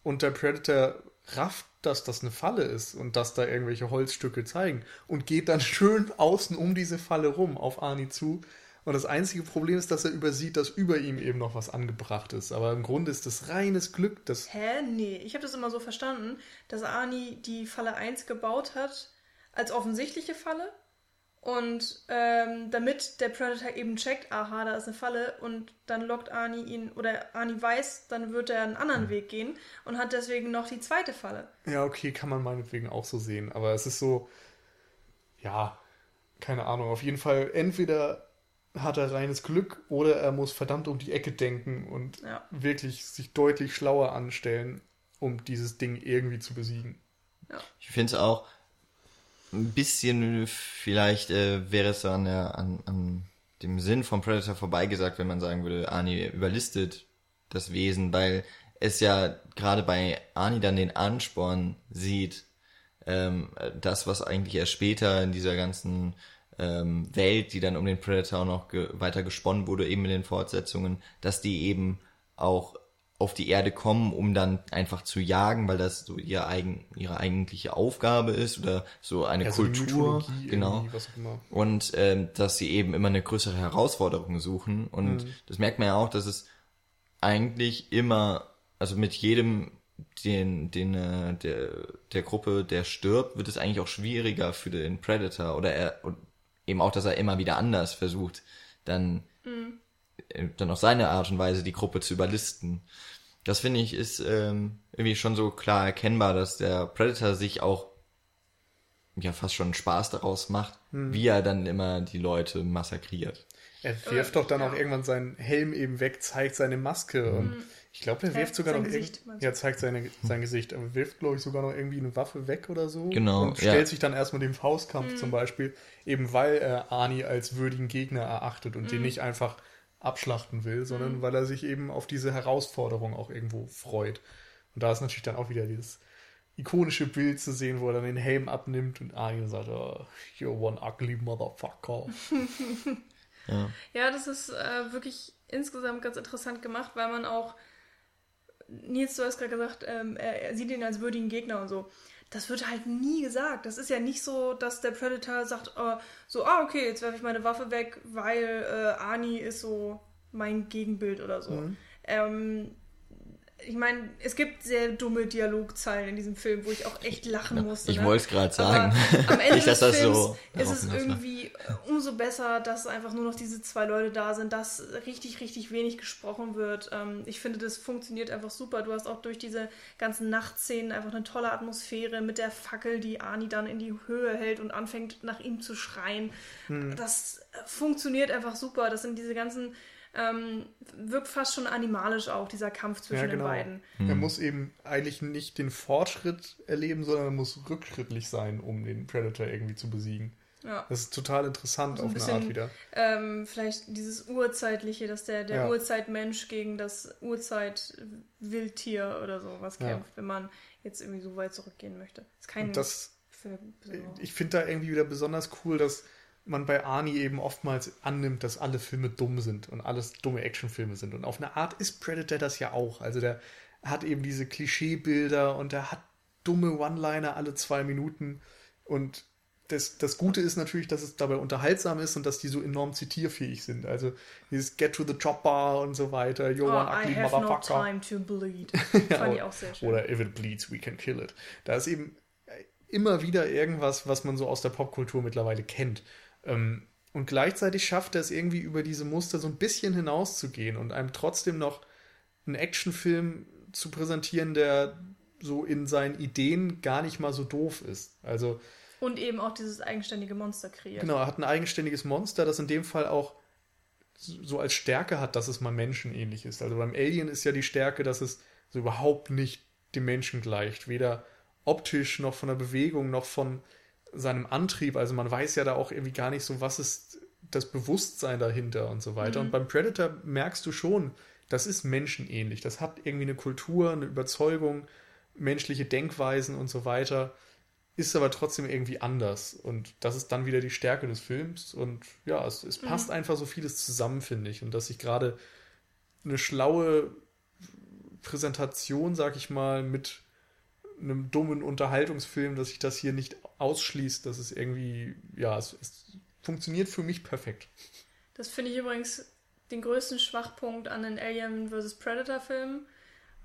und der Predator rafft, dass das eine Falle ist und dass da irgendwelche Holzstücke zeigen und geht dann schön außen um diese Falle rum auf Arnie zu. Und das einzige Problem ist, dass er übersieht, dass über ihm eben noch was angebracht ist. Aber im Grunde ist das reines Glück. Das Hä? Nee, ich habe das immer so verstanden, dass Arnie die Falle 1 gebaut hat als offensichtliche Falle und ähm, damit der Predator eben checkt, aha, da ist eine Falle und dann lockt Arnie ihn, oder Arnie weiß, dann wird er einen anderen mhm. Weg gehen und hat deswegen noch die zweite Falle. Ja, okay, kann man meinetwegen auch so sehen. Aber es ist so, ja, keine Ahnung. Auf jeden Fall, entweder hat er reines Glück oder er muss verdammt um die Ecke denken und ja. wirklich sich deutlich schlauer anstellen, um dieses Ding irgendwie zu besiegen. Ja. Ich finde es auch, ein bisschen vielleicht äh, wäre es an, der, an, an dem Sinn vom Predator vorbeigesagt, wenn man sagen würde, Arnie überlistet das Wesen, weil es ja gerade bei Arnie dann den Ansporn sieht, ähm, das, was eigentlich erst später in dieser ganzen ähm, Welt, die dann um den Predator noch ge weiter gesponnen wurde, eben in den Fortsetzungen, dass die eben auch auf die Erde kommen, um dann einfach zu jagen, weil das so ihr eigen, ihre eigentliche Aufgabe ist oder so eine ja, Kultur, genau. Und ähm, dass sie eben immer eine größere Herausforderung suchen. Und mhm. das merkt man ja auch, dass es eigentlich immer, also mit jedem den, den äh, der, der Gruppe, der stirbt, wird es eigentlich auch schwieriger für den Predator oder er eben auch, dass er immer wieder anders versucht, dann mhm dann auf seine Art und Weise die Gruppe zu überlisten. Das finde ich ist ähm, irgendwie schon so klar erkennbar, dass der Predator sich auch ja fast schon Spaß daraus macht, hm. wie er dann immer die Leute massakriert. Er wirft doch dann auch irgendwann seinen Helm eben weg, zeigt seine Maske hm. und Ich glaube, der wirft sogar noch Gesicht, ja, zeigt seine, sein Gesicht, aber wirft, glaube ich, sogar noch irgendwie eine Waffe weg oder so. Genau. Und stellt ja. sich dann erstmal dem Faustkampf mhm. zum Beispiel, eben weil er Ani als würdigen Gegner erachtet und mhm. den nicht einfach abschlachten will, sondern mhm. weil er sich eben auf diese Herausforderung auch irgendwo freut. Und da ist natürlich dann auch wieder dieses ikonische Bild zu sehen, wo er dann den Helm abnimmt und Arya sagt, oh, you're one ugly motherfucker. ja. ja, das ist äh, wirklich insgesamt ganz interessant gemacht, weil man auch, Nils, du hast gerade gesagt, ähm, er, er, sieht ihn als würdigen Gegner und so. Das wird halt nie gesagt. Das ist ja nicht so, dass der Predator sagt, äh, so, ah, okay, jetzt werfe ich meine Waffe weg, weil äh, Ani ist so mein Gegenbild oder so. Mhm. Ähm, ich meine, es gibt sehr dumme Dialogzeilen in diesem Film, wo ich auch echt lachen musste. Ich ne? wollte es gerade sagen. Aber am Ende Nicht, des Films so ist es irgendwie äh, umso besser, dass einfach nur noch diese zwei Leute da sind, dass richtig, richtig wenig gesprochen wird. Ähm, ich finde, das funktioniert einfach super. Du hast auch durch diese ganzen Nachtszenen einfach eine tolle Atmosphäre mit der Fackel, die Ani dann in die Höhe hält und anfängt nach ihm zu schreien. Hm. Das funktioniert einfach super. Das sind diese ganzen ähm, wirkt fast schon animalisch auch, dieser Kampf zwischen ja, genau. den beiden. Mhm. Er muss eben eigentlich nicht den Fortschritt erleben, sondern er muss rückschrittlich sein, um den Predator irgendwie zu besiegen. Ja. Das ist total interessant also ein auf bisschen, eine Art wieder. Ähm, vielleicht dieses Urzeitliche, dass der, der ja. Urzeitmensch gegen das Urzeit-Wildtier oder so was kämpft, ja. wenn man jetzt irgendwie so weit zurückgehen möchte. Das ist kein das, ich finde da irgendwie wieder besonders cool, dass man bei Arnie eben oftmals annimmt, dass alle Filme dumm sind und alles dumme Actionfilme sind. Und auf eine Art ist Predator das ja auch. Also der hat eben diese Klischeebilder und der hat dumme One-Liner alle zwei Minuten. Und das, das Gute ist natürlich, dass es dabei unterhaltsam ist und dass die so enorm zitierfähig sind. Also dieses Get to the Chopper und so weiter. You're oh, one ugly I have motherfucker. No time to bleed. ja, Fand ich auch sehr schön. Oder if it bleeds, we can kill it. Da ist eben immer wieder irgendwas, was man so aus der Popkultur mittlerweile kennt. Ähm, und gleichzeitig schafft er es irgendwie über diese Muster so ein bisschen hinauszugehen und einem trotzdem noch einen Actionfilm zu präsentieren, der so in seinen Ideen gar nicht mal so doof ist. Also und eben auch dieses eigenständige Monster kreiert. Genau, er hat ein eigenständiges Monster, das in dem Fall auch so als Stärke hat, dass es mal menschenähnlich ist. Also beim Alien ist ja die Stärke, dass es so überhaupt nicht dem Menschen gleicht. Weder optisch noch von der Bewegung noch von seinem Antrieb. Also man weiß ja da auch irgendwie gar nicht so, was ist das Bewusstsein dahinter und so weiter. Mhm. Und beim Predator merkst du schon, das ist menschenähnlich. Das hat irgendwie eine Kultur, eine Überzeugung, menschliche Denkweisen und so weiter. Ist aber trotzdem irgendwie anders. Und das ist dann wieder die Stärke des Films. Und ja, es, es passt mhm. einfach so vieles zusammen, finde ich. Und dass ich gerade eine schlaue Präsentation, sag ich mal, mit einem dummen Unterhaltungsfilm, dass sich das hier nicht ausschließt, dass es irgendwie, ja, es, es funktioniert für mich perfekt. Das finde ich übrigens den größten Schwachpunkt an den Alien vs. Predator-Filmen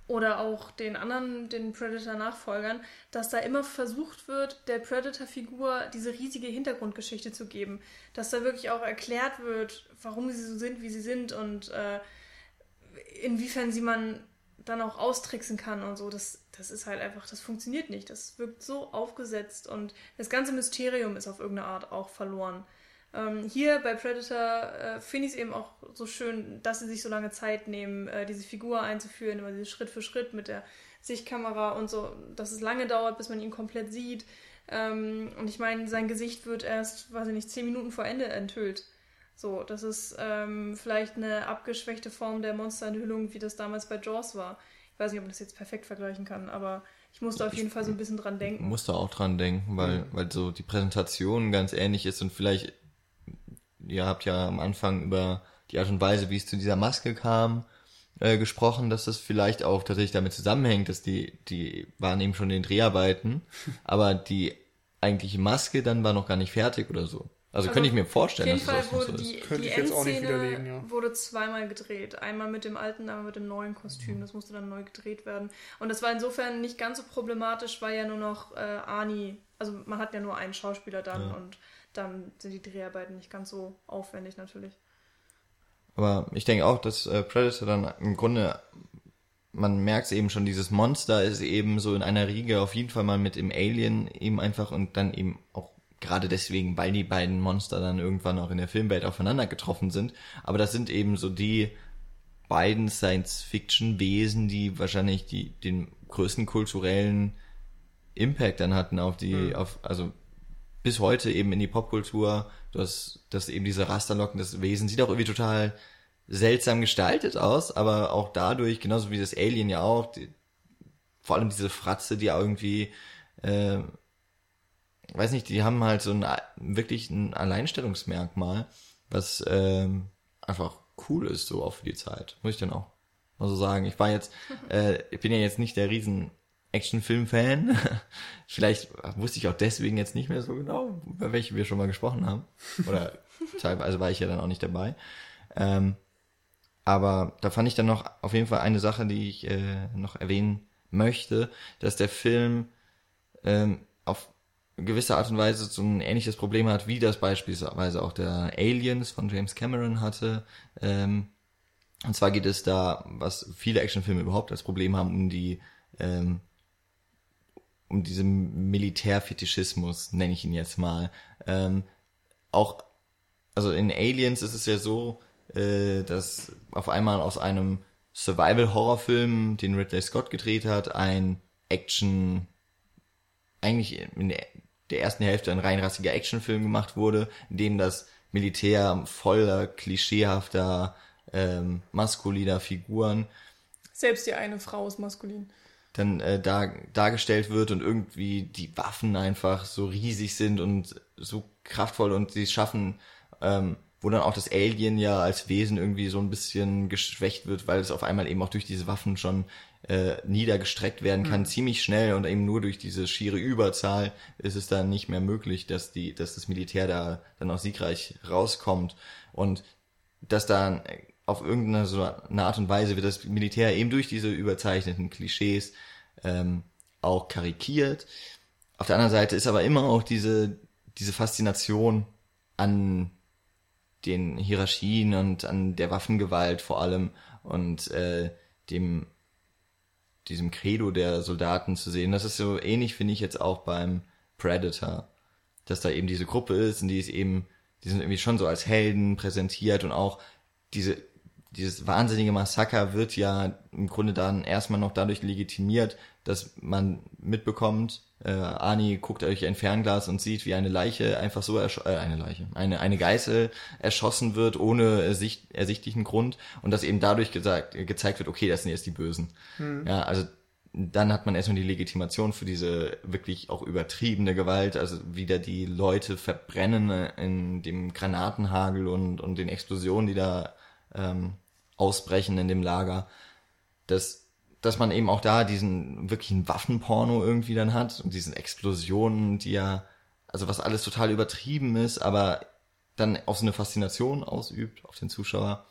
oder auch den anderen, den Predator-Nachfolgern, dass da immer versucht wird, der Predator-Figur diese riesige Hintergrundgeschichte zu geben. Dass da wirklich auch erklärt wird, warum sie so sind, wie sie sind und äh, inwiefern sie man dann auch austricksen kann und so. Das, das ist halt einfach, das funktioniert nicht. Das wirkt so aufgesetzt und das ganze Mysterium ist auf irgendeine Art auch verloren. Ähm, hier bei Predator äh, finde ich es eben auch so schön, dass sie sich so lange Zeit nehmen, äh, diese Figur einzuführen, immer diese Schritt für Schritt mit der Sichtkamera und so, dass es lange dauert, bis man ihn komplett sieht. Ähm, und ich meine, sein Gesicht wird erst, weiß ich nicht, zehn Minuten vor Ende enthüllt. So, das ist ähm, vielleicht eine abgeschwächte Form der Monsterenthüllung, wie das damals bei Jaws war. Ich weiß nicht, ob man das jetzt perfekt vergleichen kann, aber ich musste auf jeden Fall so ein bisschen dran denken. Musste auch dran denken, weil, mhm. weil so die Präsentation ganz ähnlich ist und vielleicht, ihr habt ja am Anfang über die Art und Weise, wie es zu dieser Maske kam, äh, gesprochen, dass das vielleicht auch tatsächlich damit zusammenhängt, dass die, die waren eben schon in den Dreharbeiten, aber die eigentliche Maske dann war noch gar nicht fertig oder so. Also, also könnte ich mir vorstellen, dass Fall das wurde so die, ist. Könnte die ich jetzt auch nicht widerlegen, ja. wurde zweimal gedreht. Einmal mit dem alten, einmal mit dem neuen Kostüm. Das musste dann neu gedreht werden. Und das war insofern nicht ganz so problematisch, weil ja nur noch äh, Ani, also man hat ja nur einen Schauspieler dann ja. und dann sind die Dreharbeiten nicht ganz so aufwendig natürlich. Aber ich denke auch, dass äh, Predator dann im Grunde, man merkt es eben schon, dieses Monster ist eben so in einer Riege auf jeden Fall mal mit dem Alien eben einfach und dann eben auch Gerade deswegen, weil die beiden Monster dann irgendwann auch in der Filmwelt aufeinander getroffen sind. Aber das sind eben so die beiden Science-Fiction-Wesen, die wahrscheinlich die, den größten kulturellen Impact dann hatten auf die, mhm. auf, also bis heute eben in die Popkultur, dass, dass eben diese Rasterlocken, das Wesen sieht auch irgendwie total seltsam gestaltet aus, aber auch dadurch, genauso wie das Alien ja auch, die, vor allem diese Fratze, die irgendwie, äh, weiß nicht, die haben halt so ein wirklich ein Alleinstellungsmerkmal, was äh, einfach cool ist, so auch für die Zeit. Muss ich dann auch mal so sagen. Ich war jetzt, äh, ich bin ja jetzt nicht der riesen Actionfilm-Fan. Vielleicht wusste ich auch deswegen jetzt nicht mehr so genau, über welche wir schon mal gesprochen haben. Oder teilweise war ich ja dann auch nicht dabei. Ähm, aber da fand ich dann noch auf jeden Fall eine Sache, die ich äh, noch erwähnen möchte, dass der Film ähm, auf gewisse Art und Weise so ein ähnliches Problem hat, wie das beispielsweise auch der Aliens von James Cameron hatte. Ähm, und zwar geht es da, was viele Actionfilme überhaupt als Problem haben, um die ähm, um diesen Militärfetischismus, nenne ich ihn jetzt mal. Ähm, auch, also in Aliens ist es ja so, äh, dass auf einmal aus einem Survival-Horrorfilm, den Ridley Scott gedreht hat, ein Action, eigentlich in der, ersten Hälfte ein reinrassiger Actionfilm gemacht wurde, in dem das Militär voller klischeehafter ähm, maskuliner Figuren. Selbst die eine Frau ist maskulin dann äh, dar, dargestellt wird und irgendwie die Waffen einfach so riesig sind und so kraftvoll und sie schaffen, ähm, wo dann auch das Alien ja als Wesen irgendwie so ein bisschen geschwächt wird, weil es auf einmal eben auch durch diese Waffen schon äh, niedergestreckt werden kann, mhm. ziemlich schnell und eben nur durch diese schiere Überzahl ist es dann nicht mehr möglich, dass die, dass das Militär da dann auch siegreich rauskommt und dass dann auf irgendeine so eine Art und Weise wird das Militär eben durch diese überzeichneten Klischees ähm, auch karikiert. Auf der anderen Seite ist aber immer auch diese, diese Faszination an den Hierarchien und an der Waffengewalt vor allem und äh, dem diesem Credo der Soldaten zu sehen. Das ist so ähnlich, finde ich jetzt auch beim Predator, dass da eben diese Gruppe ist und die ist eben, die sind irgendwie schon so als Helden präsentiert und auch diese dieses wahnsinnige Massaker wird ja im Grunde dann erstmal noch dadurch legitimiert, dass man mitbekommt, äh, Ani guckt durch ein Fernglas und sieht, wie eine Leiche einfach so ersch äh, eine Leiche, eine eine Geißel erschossen wird ohne ersicht ersichtlichen Grund und dass eben dadurch gesagt gezeigt wird, okay, das sind jetzt die Bösen. Mhm. Ja, also dann hat man erstmal die Legitimation für diese wirklich auch übertriebene Gewalt, also wieder die Leute verbrennen in dem Granatenhagel und und den Explosionen, die da ähm, ausbrechen in dem Lager, dass, dass man eben auch da diesen wirklichen Waffenporno irgendwie dann hat und diesen Explosionen, die ja, also was alles total übertrieben ist, aber dann auch so eine Faszination ausübt auf den Zuschauer.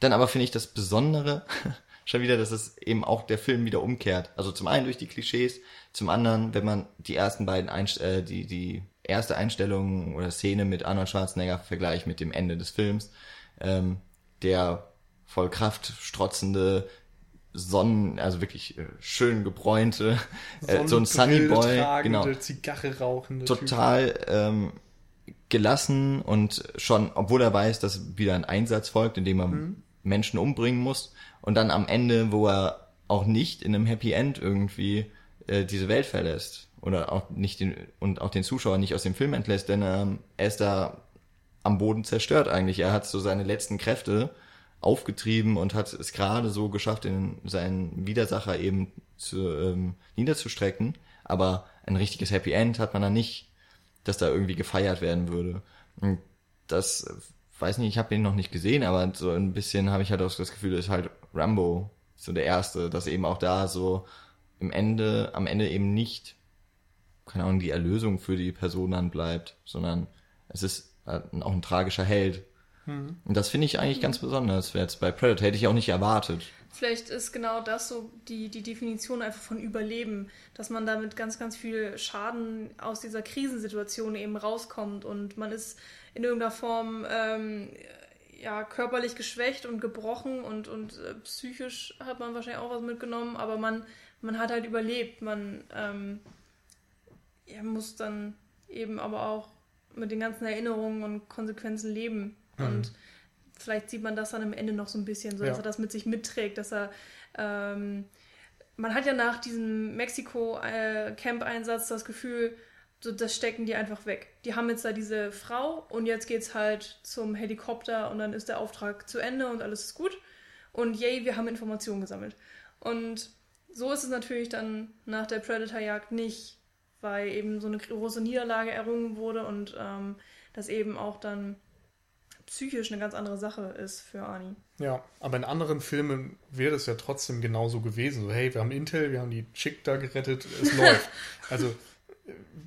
Dann aber finde ich das Besondere schon wieder, dass es eben auch der Film wieder umkehrt. Also zum einen durch die Klischees, zum anderen, wenn man die ersten beiden Einst äh, die die erste Einstellung oder Szene mit Arnold Schwarzenegger vergleicht mit dem Ende des Films, ähm, der voll Kraft strotzende Sonnen, also wirklich äh, schön gebräunte, äh, so ein Sunny Boy, genau, Zigarre rauchende, total ähm, gelassen und schon, obwohl er weiß, dass wieder ein Einsatz folgt, in dem er mhm. Menschen umbringen muss. Und dann am Ende, wo er auch nicht in einem Happy End irgendwie äh, diese Welt verlässt oder auch nicht den und auch den Zuschauer nicht aus dem Film entlässt, denn ähm, er ist da am Boden zerstört eigentlich. Er hat so seine letzten Kräfte aufgetrieben und hat es gerade so geschafft, den, seinen Widersacher eben zu, ähm, niederzustrecken. Aber ein richtiges Happy End hat man da nicht, dass da irgendwie gefeiert werden würde. Und das, weiß nicht, ich habe ihn noch nicht gesehen, aber so ein bisschen habe ich halt auch das Gefühl, ist halt Rambo so der erste, dass eben auch da so im Ende, am Ende eben nicht, keine Ahnung, die Erlösung für die Person dann bleibt, sondern es ist auch ein tragischer Held, Mhm. Und das finde ich eigentlich ganz besonders. Jetzt bei Predator hätte ich auch nicht erwartet. Vielleicht ist genau das so die, die Definition einfach von Überleben, dass man damit ganz, ganz viel Schaden aus dieser Krisensituation eben rauskommt und man ist in irgendeiner Form ähm, ja, körperlich geschwächt und gebrochen und, und äh, psychisch hat man wahrscheinlich auch was mitgenommen, aber man, man hat halt überlebt. Man ähm, ja, muss dann eben aber auch mit den ganzen Erinnerungen und Konsequenzen leben. Mhm. Und vielleicht sieht man das dann am Ende noch so ein bisschen, so dass Ja. er das mit sich mitträgt, dass er ähm, man hat ja nach diesem Mexiko-Camp-Einsatz das Gefühl, so, das stecken die einfach weg. Die haben jetzt da diese Frau und jetzt geht's halt zum Helikopter und dann ist der Auftrag zu Ende und alles ist gut. Und yay, wir haben Informationen gesammelt. Und so ist es natürlich dann nach der Predator-Jagd nicht, weil eben so eine große Niederlage errungen wurde und ähm, das eben auch dann psychisch eine ganz andere Sache ist für Arnie. Ja, aber in anderen Filmen wäre es ja trotzdem genauso gewesen. So, hey, wir haben Intel, wir haben die Chick da gerettet, es läuft. Also,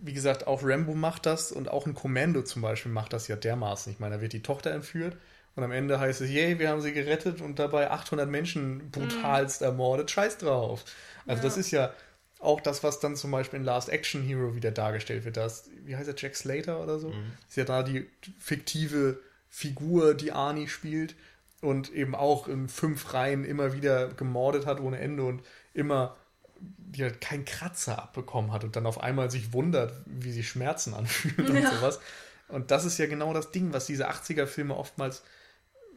wie gesagt, auch Rambo macht das und auch ein Commando zum Beispiel macht das ja dermaßen. Ich meine, da wird die Tochter entführt und am Ende heißt es, yay, wir haben sie gerettet und dabei 800 Menschen brutalst ermordet. Scheiß drauf. Also, Ja. das ist ja auch das, was dann zum Beispiel in Last Action Hero wieder dargestellt wird. Das, wie heißt er, Jack Slater oder so? Ist ja da die fiktive Figur, die Arnie spielt und eben auch in fünf Reihen immer wieder gemordet hat ohne Ende und immer die halt keinen Kratzer abbekommen hat und dann auf einmal sich wundert, wie sich Schmerzen anfühlen und Ja. sowas. Und das ist ja genau das Ding, was diese 80er-Filme oftmals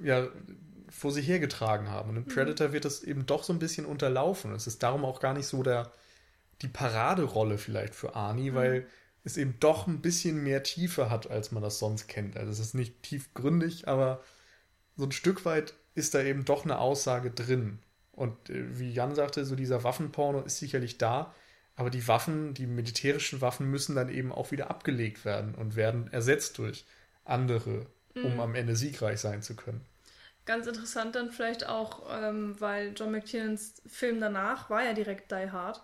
ja vor sich hergetragen haben. Und in Predator wird das eben doch so ein bisschen unterlaufen. Es ist darum auch gar nicht so der, die Paraderolle vielleicht für Arnie, weil es eben doch ein bisschen mehr Tiefe hat, als man das sonst kennt. Also es ist nicht tiefgründig, aber so ein Stück weit ist da eben doch eine Aussage drin. Und äh, wie Jan sagte, so dieser Waffenporno ist sicherlich da, aber die Waffen, die militärischen Waffen müssen dann eben auch wieder abgelegt werden und werden ersetzt durch andere, um am Ende siegreich sein zu können. Ganz interessant dann vielleicht auch, ähm, weil John McTiernans Film danach war ja direkt Die Hard,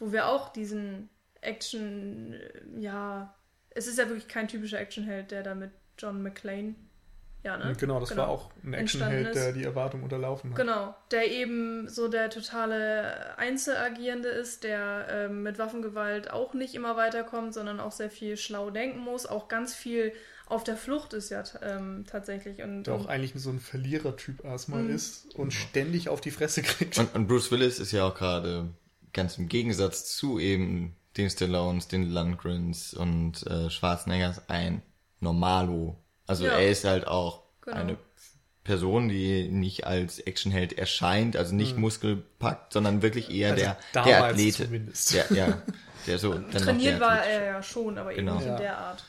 wo wir auch diesen Action, äh, ja, es ist ja wirklich kein typischer Actionheld, der da mit John McClane, ja, ne? Genau, das war auch ein Actionheld, der die Erwartung unterlaufen hat. Genau, der eben so der totale Einzelagierende ist, der ähm, mit Waffengewalt auch nicht immer weiterkommt, sondern auch sehr viel schlau denken muss, auch ganz viel auf der Flucht ist ja ähm, tatsächlich. Und, Der auch und eigentlich so ein Verlierertyp erstmal Mhm. ist und ständig auf die Fresse kriegt. Und, und Bruce Willis ist ja auch gerade ganz im Gegensatz zu eben den Stallones, den Lundgrens und äh, Schwarzeneggers ein Normalo. Also Ja. er ist halt auch Genau. eine Person, die nicht als Actionheld erscheint, also nicht muskelpackt, sondern wirklich eher Mhm. Also der, der Athlete. zumindest. Der, ja, der so dann trainiert der war Athlet. er ja schon, aber eben Genau. nicht Ja. in der Art.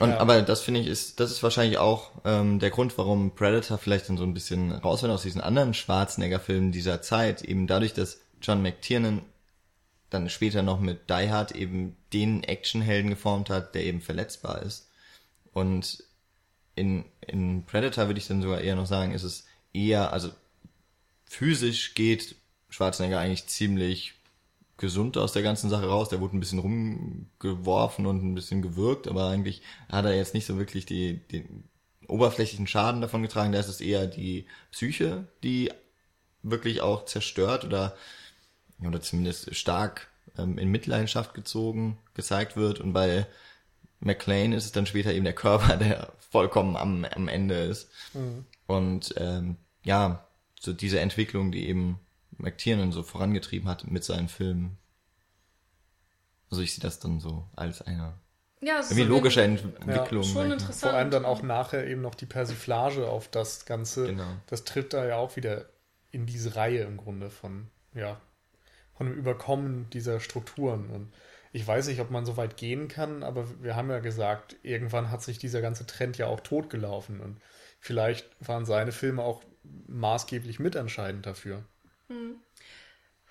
Und, Ja. aber das finde ich ist, das ist wahrscheinlich auch ähm, der Grund, warum Predator vielleicht dann so ein bisschen raus will aus diesen anderen Schwarzenegger-Filmen dieser Zeit, eben dadurch, dass John McTiernan dann später noch mit Die Hard eben den Actionhelden geformt hat, der eben verletzbar ist. Und in, in Predator würde ich dann sogar eher noch sagen, ist es eher, also physisch geht Schwarzenegger eigentlich ziemlich gesund aus der ganzen Sache raus. Der wurde ein bisschen rumgeworfen und ein bisschen gewürgt, aber eigentlich hat er jetzt nicht so wirklich die, den oberflächlichen Schaden davon getragen. Da ist es eher die Psyche, die wirklich auch zerstört oder, oder zumindest stark ähm, in Mitleidenschaft gezogen, gezeigt wird. Und bei McLean ist es dann später eben der Körper, der vollkommen am, am Ende ist. Und ähm, ja, so diese Entwicklung, die eben McTiernan so vorangetrieben hat mit seinen Filmen. Also ich sehe das dann so als eine Ja, irgendwie so logische Entwicklung. schon sag ich mal. interessant. Vor allem dann auch nachher eben noch die Persiflage auf das Ganze. Genau. Das tritt da ja auch wieder in diese Reihe im Grunde von, ja, von dem Überkommen dieser Strukturen. Und ich weiß nicht, ob man so weit gehen kann, aber wir haben ja gesagt, irgendwann hat sich dieser ganze Trend ja auch totgelaufen. Und vielleicht waren seine Filme auch maßgeblich mitentscheidend dafür.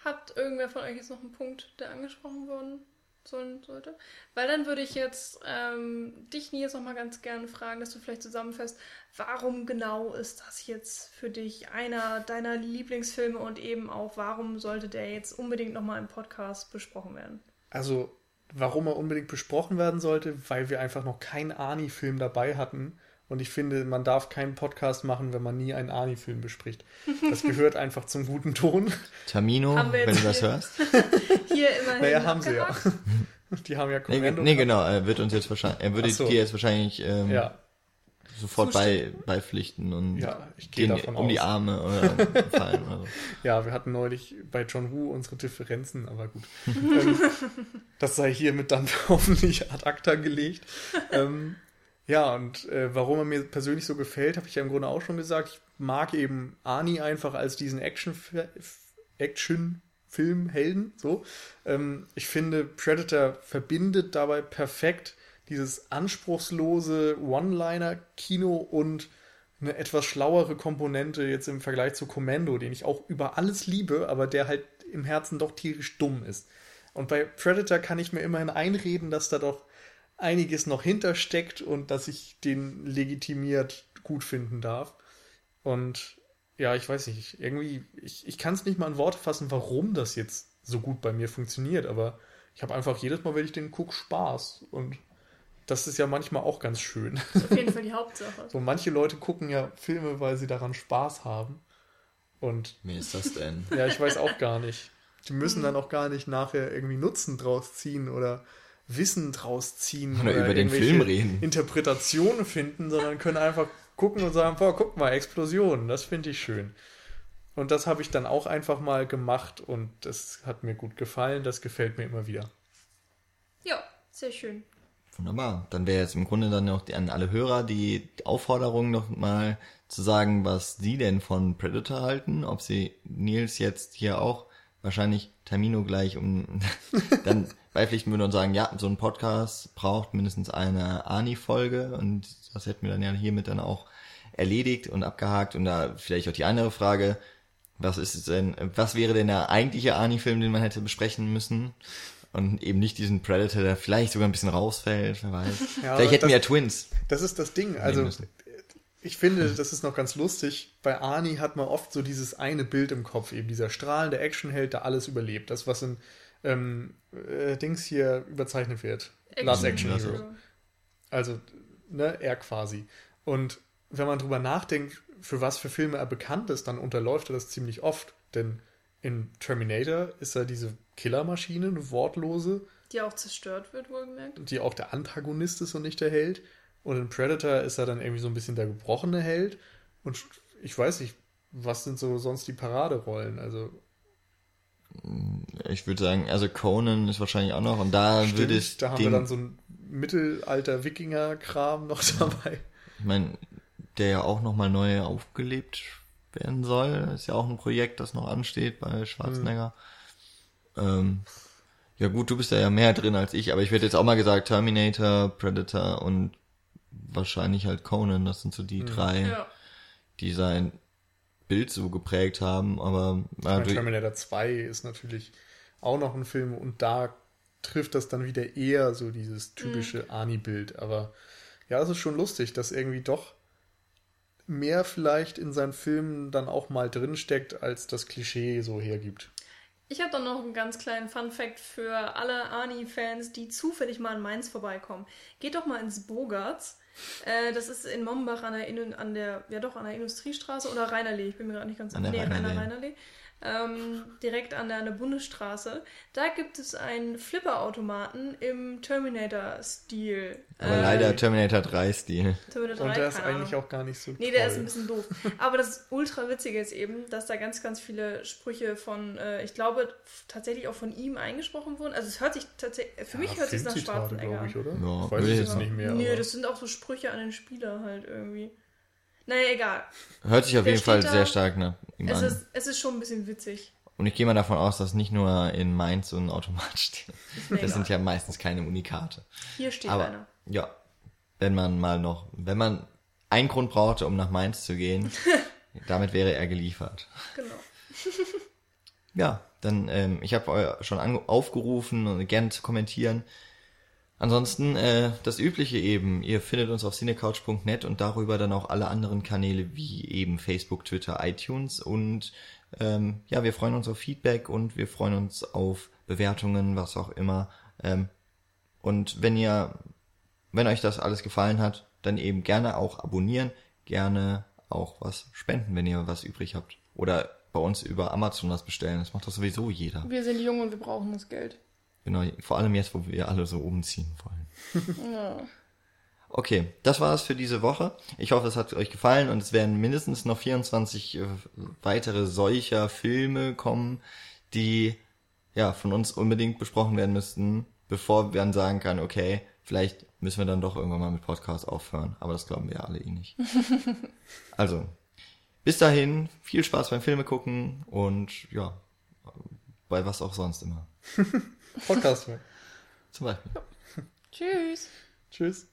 Hat irgendwer von euch jetzt noch einen Punkt, der angesprochen worden sollen sollte? Weil dann würde ich jetzt ähm, dich, Nils, noch mal ganz gerne fragen, dass du vielleicht zusammenfasst, warum genau ist das jetzt für dich einer deiner Lieblingsfilme und eben auch, warum sollte der jetzt unbedingt noch mal im Podcast besprochen werden? Also, warum er unbedingt besprochen werden sollte, weil wir einfach noch keinen Arnie-Film dabei hatten. Und ich finde, man darf keinen Podcast machen, wenn man nie einen Arnie-Film bespricht. Das gehört einfach zum guten Ton. Tamino, wenn du das hörst. Hier immerhin. Naja, haben sie ja. Die haben ja Nee, Kommando. nee, genau, er wird uns jetzt wahrscheinlich, er würde so. dir jetzt wahrscheinlich ähm, Ja, sofort bei, beipflichten und Ja, ich gehe gegen- davon um die aus. Arme oder fallen oder so. ja, wir hatten neulich bei John Woo unsere Differenzen, aber gut. ähm, das sei hiermit dann hoffentlich ad acta gelegt. Ähm, Ja, und äh, warum er mir persönlich so gefällt, habe ich ja im Grunde auch schon gesagt. Ich mag eben Arnie einfach als diesen Action Action. So, ähm, ich finde Predator verbindet dabei perfekt dieses anspruchslose One-Liner-Kino und eine etwas schlauere Komponente jetzt im Vergleich zu Commando, den ich auch über alles liebe, aber der halt im Herzen doch tierisch dumm ist. Und bei Predator kann ich mir immerhin einreden, dass da doch einiges noch hintersteckt und dass ich den legitimiert gut finden darf. Und ja, ich weiß nicht, irgendwie, ich, ich kann es nicht mal in Worte fassen, warum das jetzt so gut bei mir funktioniert, aber ich habe einfach jedes Mal, wenn ich den gucke, Spaß. Und das ist ja manchmal auch ganz schön. Auf jeden Fall die Hauptsache. So manche Leute gucken ja Filme, weil sie daran Spaß haben. Und. Wie ist das denn? Ja, ich weiß auch gar nicht. Die müssen dann auch gar nicht nachher irgendwie Nutzen draus ziehen oder Wissen draus ziehen oder, oder über den Film reden. Interpretationen finden, sondern können einfach gucken und sagen, boah, guck mal, Explosionen, das finde ich schön. Und das habe ich dann auch einfach mal gemacht und das hat mir gut gefallen, das gefällt mir immer wieder. Ja, sehr schön. Wunderbar. Dann wäre jetzt im Grunde dann noch an alle Hörer die Aufforderung noch mal zu sagen, was sie denn von Predator halten, ob sie Nils jetzt hier auch wahrscheinlich Termino gleich um dann beipflichten würden und sagen, ja, so ein Podcast braucht mindestens eine Ani-Folge und das hätten wir dann ja hiermit dann auch erledigt und abgehakt und da vielleicht auch die andere Frage, was ist denn, was wäre denn der eigentliche Ani-Film, den man hätte besprechen müssen? und eben nicht diesen Predator, der vielleicht sogar ein bisschen rausfällt, wer weiß. Ja, vielleicht hätten das, wir ja Twins. Das ist das Ding. Also ich finde, das ist noch ganz lustig. Bei Arnie hat man oft so dieses eine Bild im Kopf, eben dieser strahlende Actionheld, der alles überlebt. Das, was in ähm, äh, Dings hier überzeichnet wird. Action Last Action Hero. Hero. Also, ne, er quasi. Und wenn man drüber nachdenkt, für was für Filme er bekannt ist, dann unterläuft er das ziemlich oft. Denn in Terminator ist er diese Killermaschine, eine wortlose. Die auch zerstört wird, wohlgemerkt. Die auch der Antagonist ist und nicht der Held. Und in Predator ist er dann irgendwie so ein bisschen der gebrochene Held. Und ich weiß nicht, was sind so sonst die Paraderollen? Also. Ich würde sagen, also Conan ist wahrscheinlich auch noch. Und da Stimmt, würde es. Da haben wir dann so ein Mittelalter-Wikinger-Kram noch dabei. Ich meine, der ja auch nochmal neu aufgelebt werden soll. Ist ja auch ein Projekt, das noch ansteht bei Schwarzenegger. Mhm. Ähm, ja gut, du bist ja mehr drin als ich, aber ich werde jetzt auch mal gesagt, Terminator, Predator und wahrscheinlich halt Conan, das sind so die mhm. drei, ja. die sein Bild so geprägt haben, aber... Ich meine, Terminator 2 ist natürlich auch noch ein Film und da trifft das dann wieder eher so dieses typische mhm. Ani-Bild, aber ja, es ist schon lustig, dass irgendwie doch mehr vielleicht in seinen Filmen dann auch mal drinsteckt, als das Klischee so hergibt. Ich habe dann noch einen ganz kleinen Fun-Fact für alle Ani-Fans, die zufällig mal in Mainz vorbeikommen. Geht doch mal ins Bogarts. Äh, das ist in Mombach an der, an der, ja doch, an der Industriestraße oder Rheinerlee. Ich bin mir gerade nicht ganz sicher. Nee, Rheinerlee. Rheinerlee ähm, direkt an der, an der, Bundesstraße. Da gibt es einen Flipper-Automaten im Terminator-Stil. Aber äh, leider Terminator 3-Stil. Terminator 3, Und der ist eigentlich auch gar nicht so Nee, toll. der ist ein bisschen doof. Aber das ultra Witzige ist eben, dass da ganz, ganz viele Sprüche von, äh, ich glaube, tatsächlich auch von ihm eingesprochen wurden. Also es hört sich tatsächlich, für ja, mich hört sich nach Schwarzenegger an. Ich, oder? Ja, ich weiß es jetzt nicht mehr. Nö, das sind auch so Sprüche an den Spieler halt irgendwie. Naja, egal. Hört sich auf Der jeden Fall da, sehr stark nach ihm es an. Ist, es ist schon ein bisschen witzig. Und ich gehe mal davon aus, dass nicht nur in Mainz so ein Automat steht. Das egal. sind ja meistens keine Unikate. Hier steht Aber, einer. Ja, wenn man mal noch, wenn man einen Grund brauchte, um nach Mainz zu gehen, damit wäre er geliefert. Genau. ja, dann, ähm, ich habe schon aufgerufen und gerne zu kommentieren. Ansonsten äh, das Übliche eben. Ihr findet uns auf cinecouch.net und darüber dann auch alle anderen Kanäle wie eben Facebook, Twitter, iTunes und ähm, ja, wir freuen uns auf Feedback und wir freuen uns auf Bewertungen, was auch immer. Ähm, und wenn ihr, wenn euch das alles gefallen hat, dann eben gerne auch abonnieren, gerne auch was spenden, wenn ihr was übrig habt. Oder bei uns über Amazon was bestellen. Das macht doch sowieso jeder. Wir sind jung und wir brauchen das Geld. Genau, vor allem jetzt, wo wir alle so umziehen wollen. Ja. Okay, das war's für diese Woche. Ich hoffe, es hat euch gefallen und es werden mindestens noch 24 äh, weitere solcher Filme kommen, die ja von uns unbedingt besprochen werden müssten, bevor wir dann sagen kann, okay, Vielleicht müssen wir dann doch irgendwann mal mit Podcast aufhören, aber das glauben wir alle eh nicht. also, bis dahin, viel Spaß beim Filme gucken und ja, bei was auch sonst immer. Podcast. Zum Beispiel. Ja. Tschüss. Tschüss.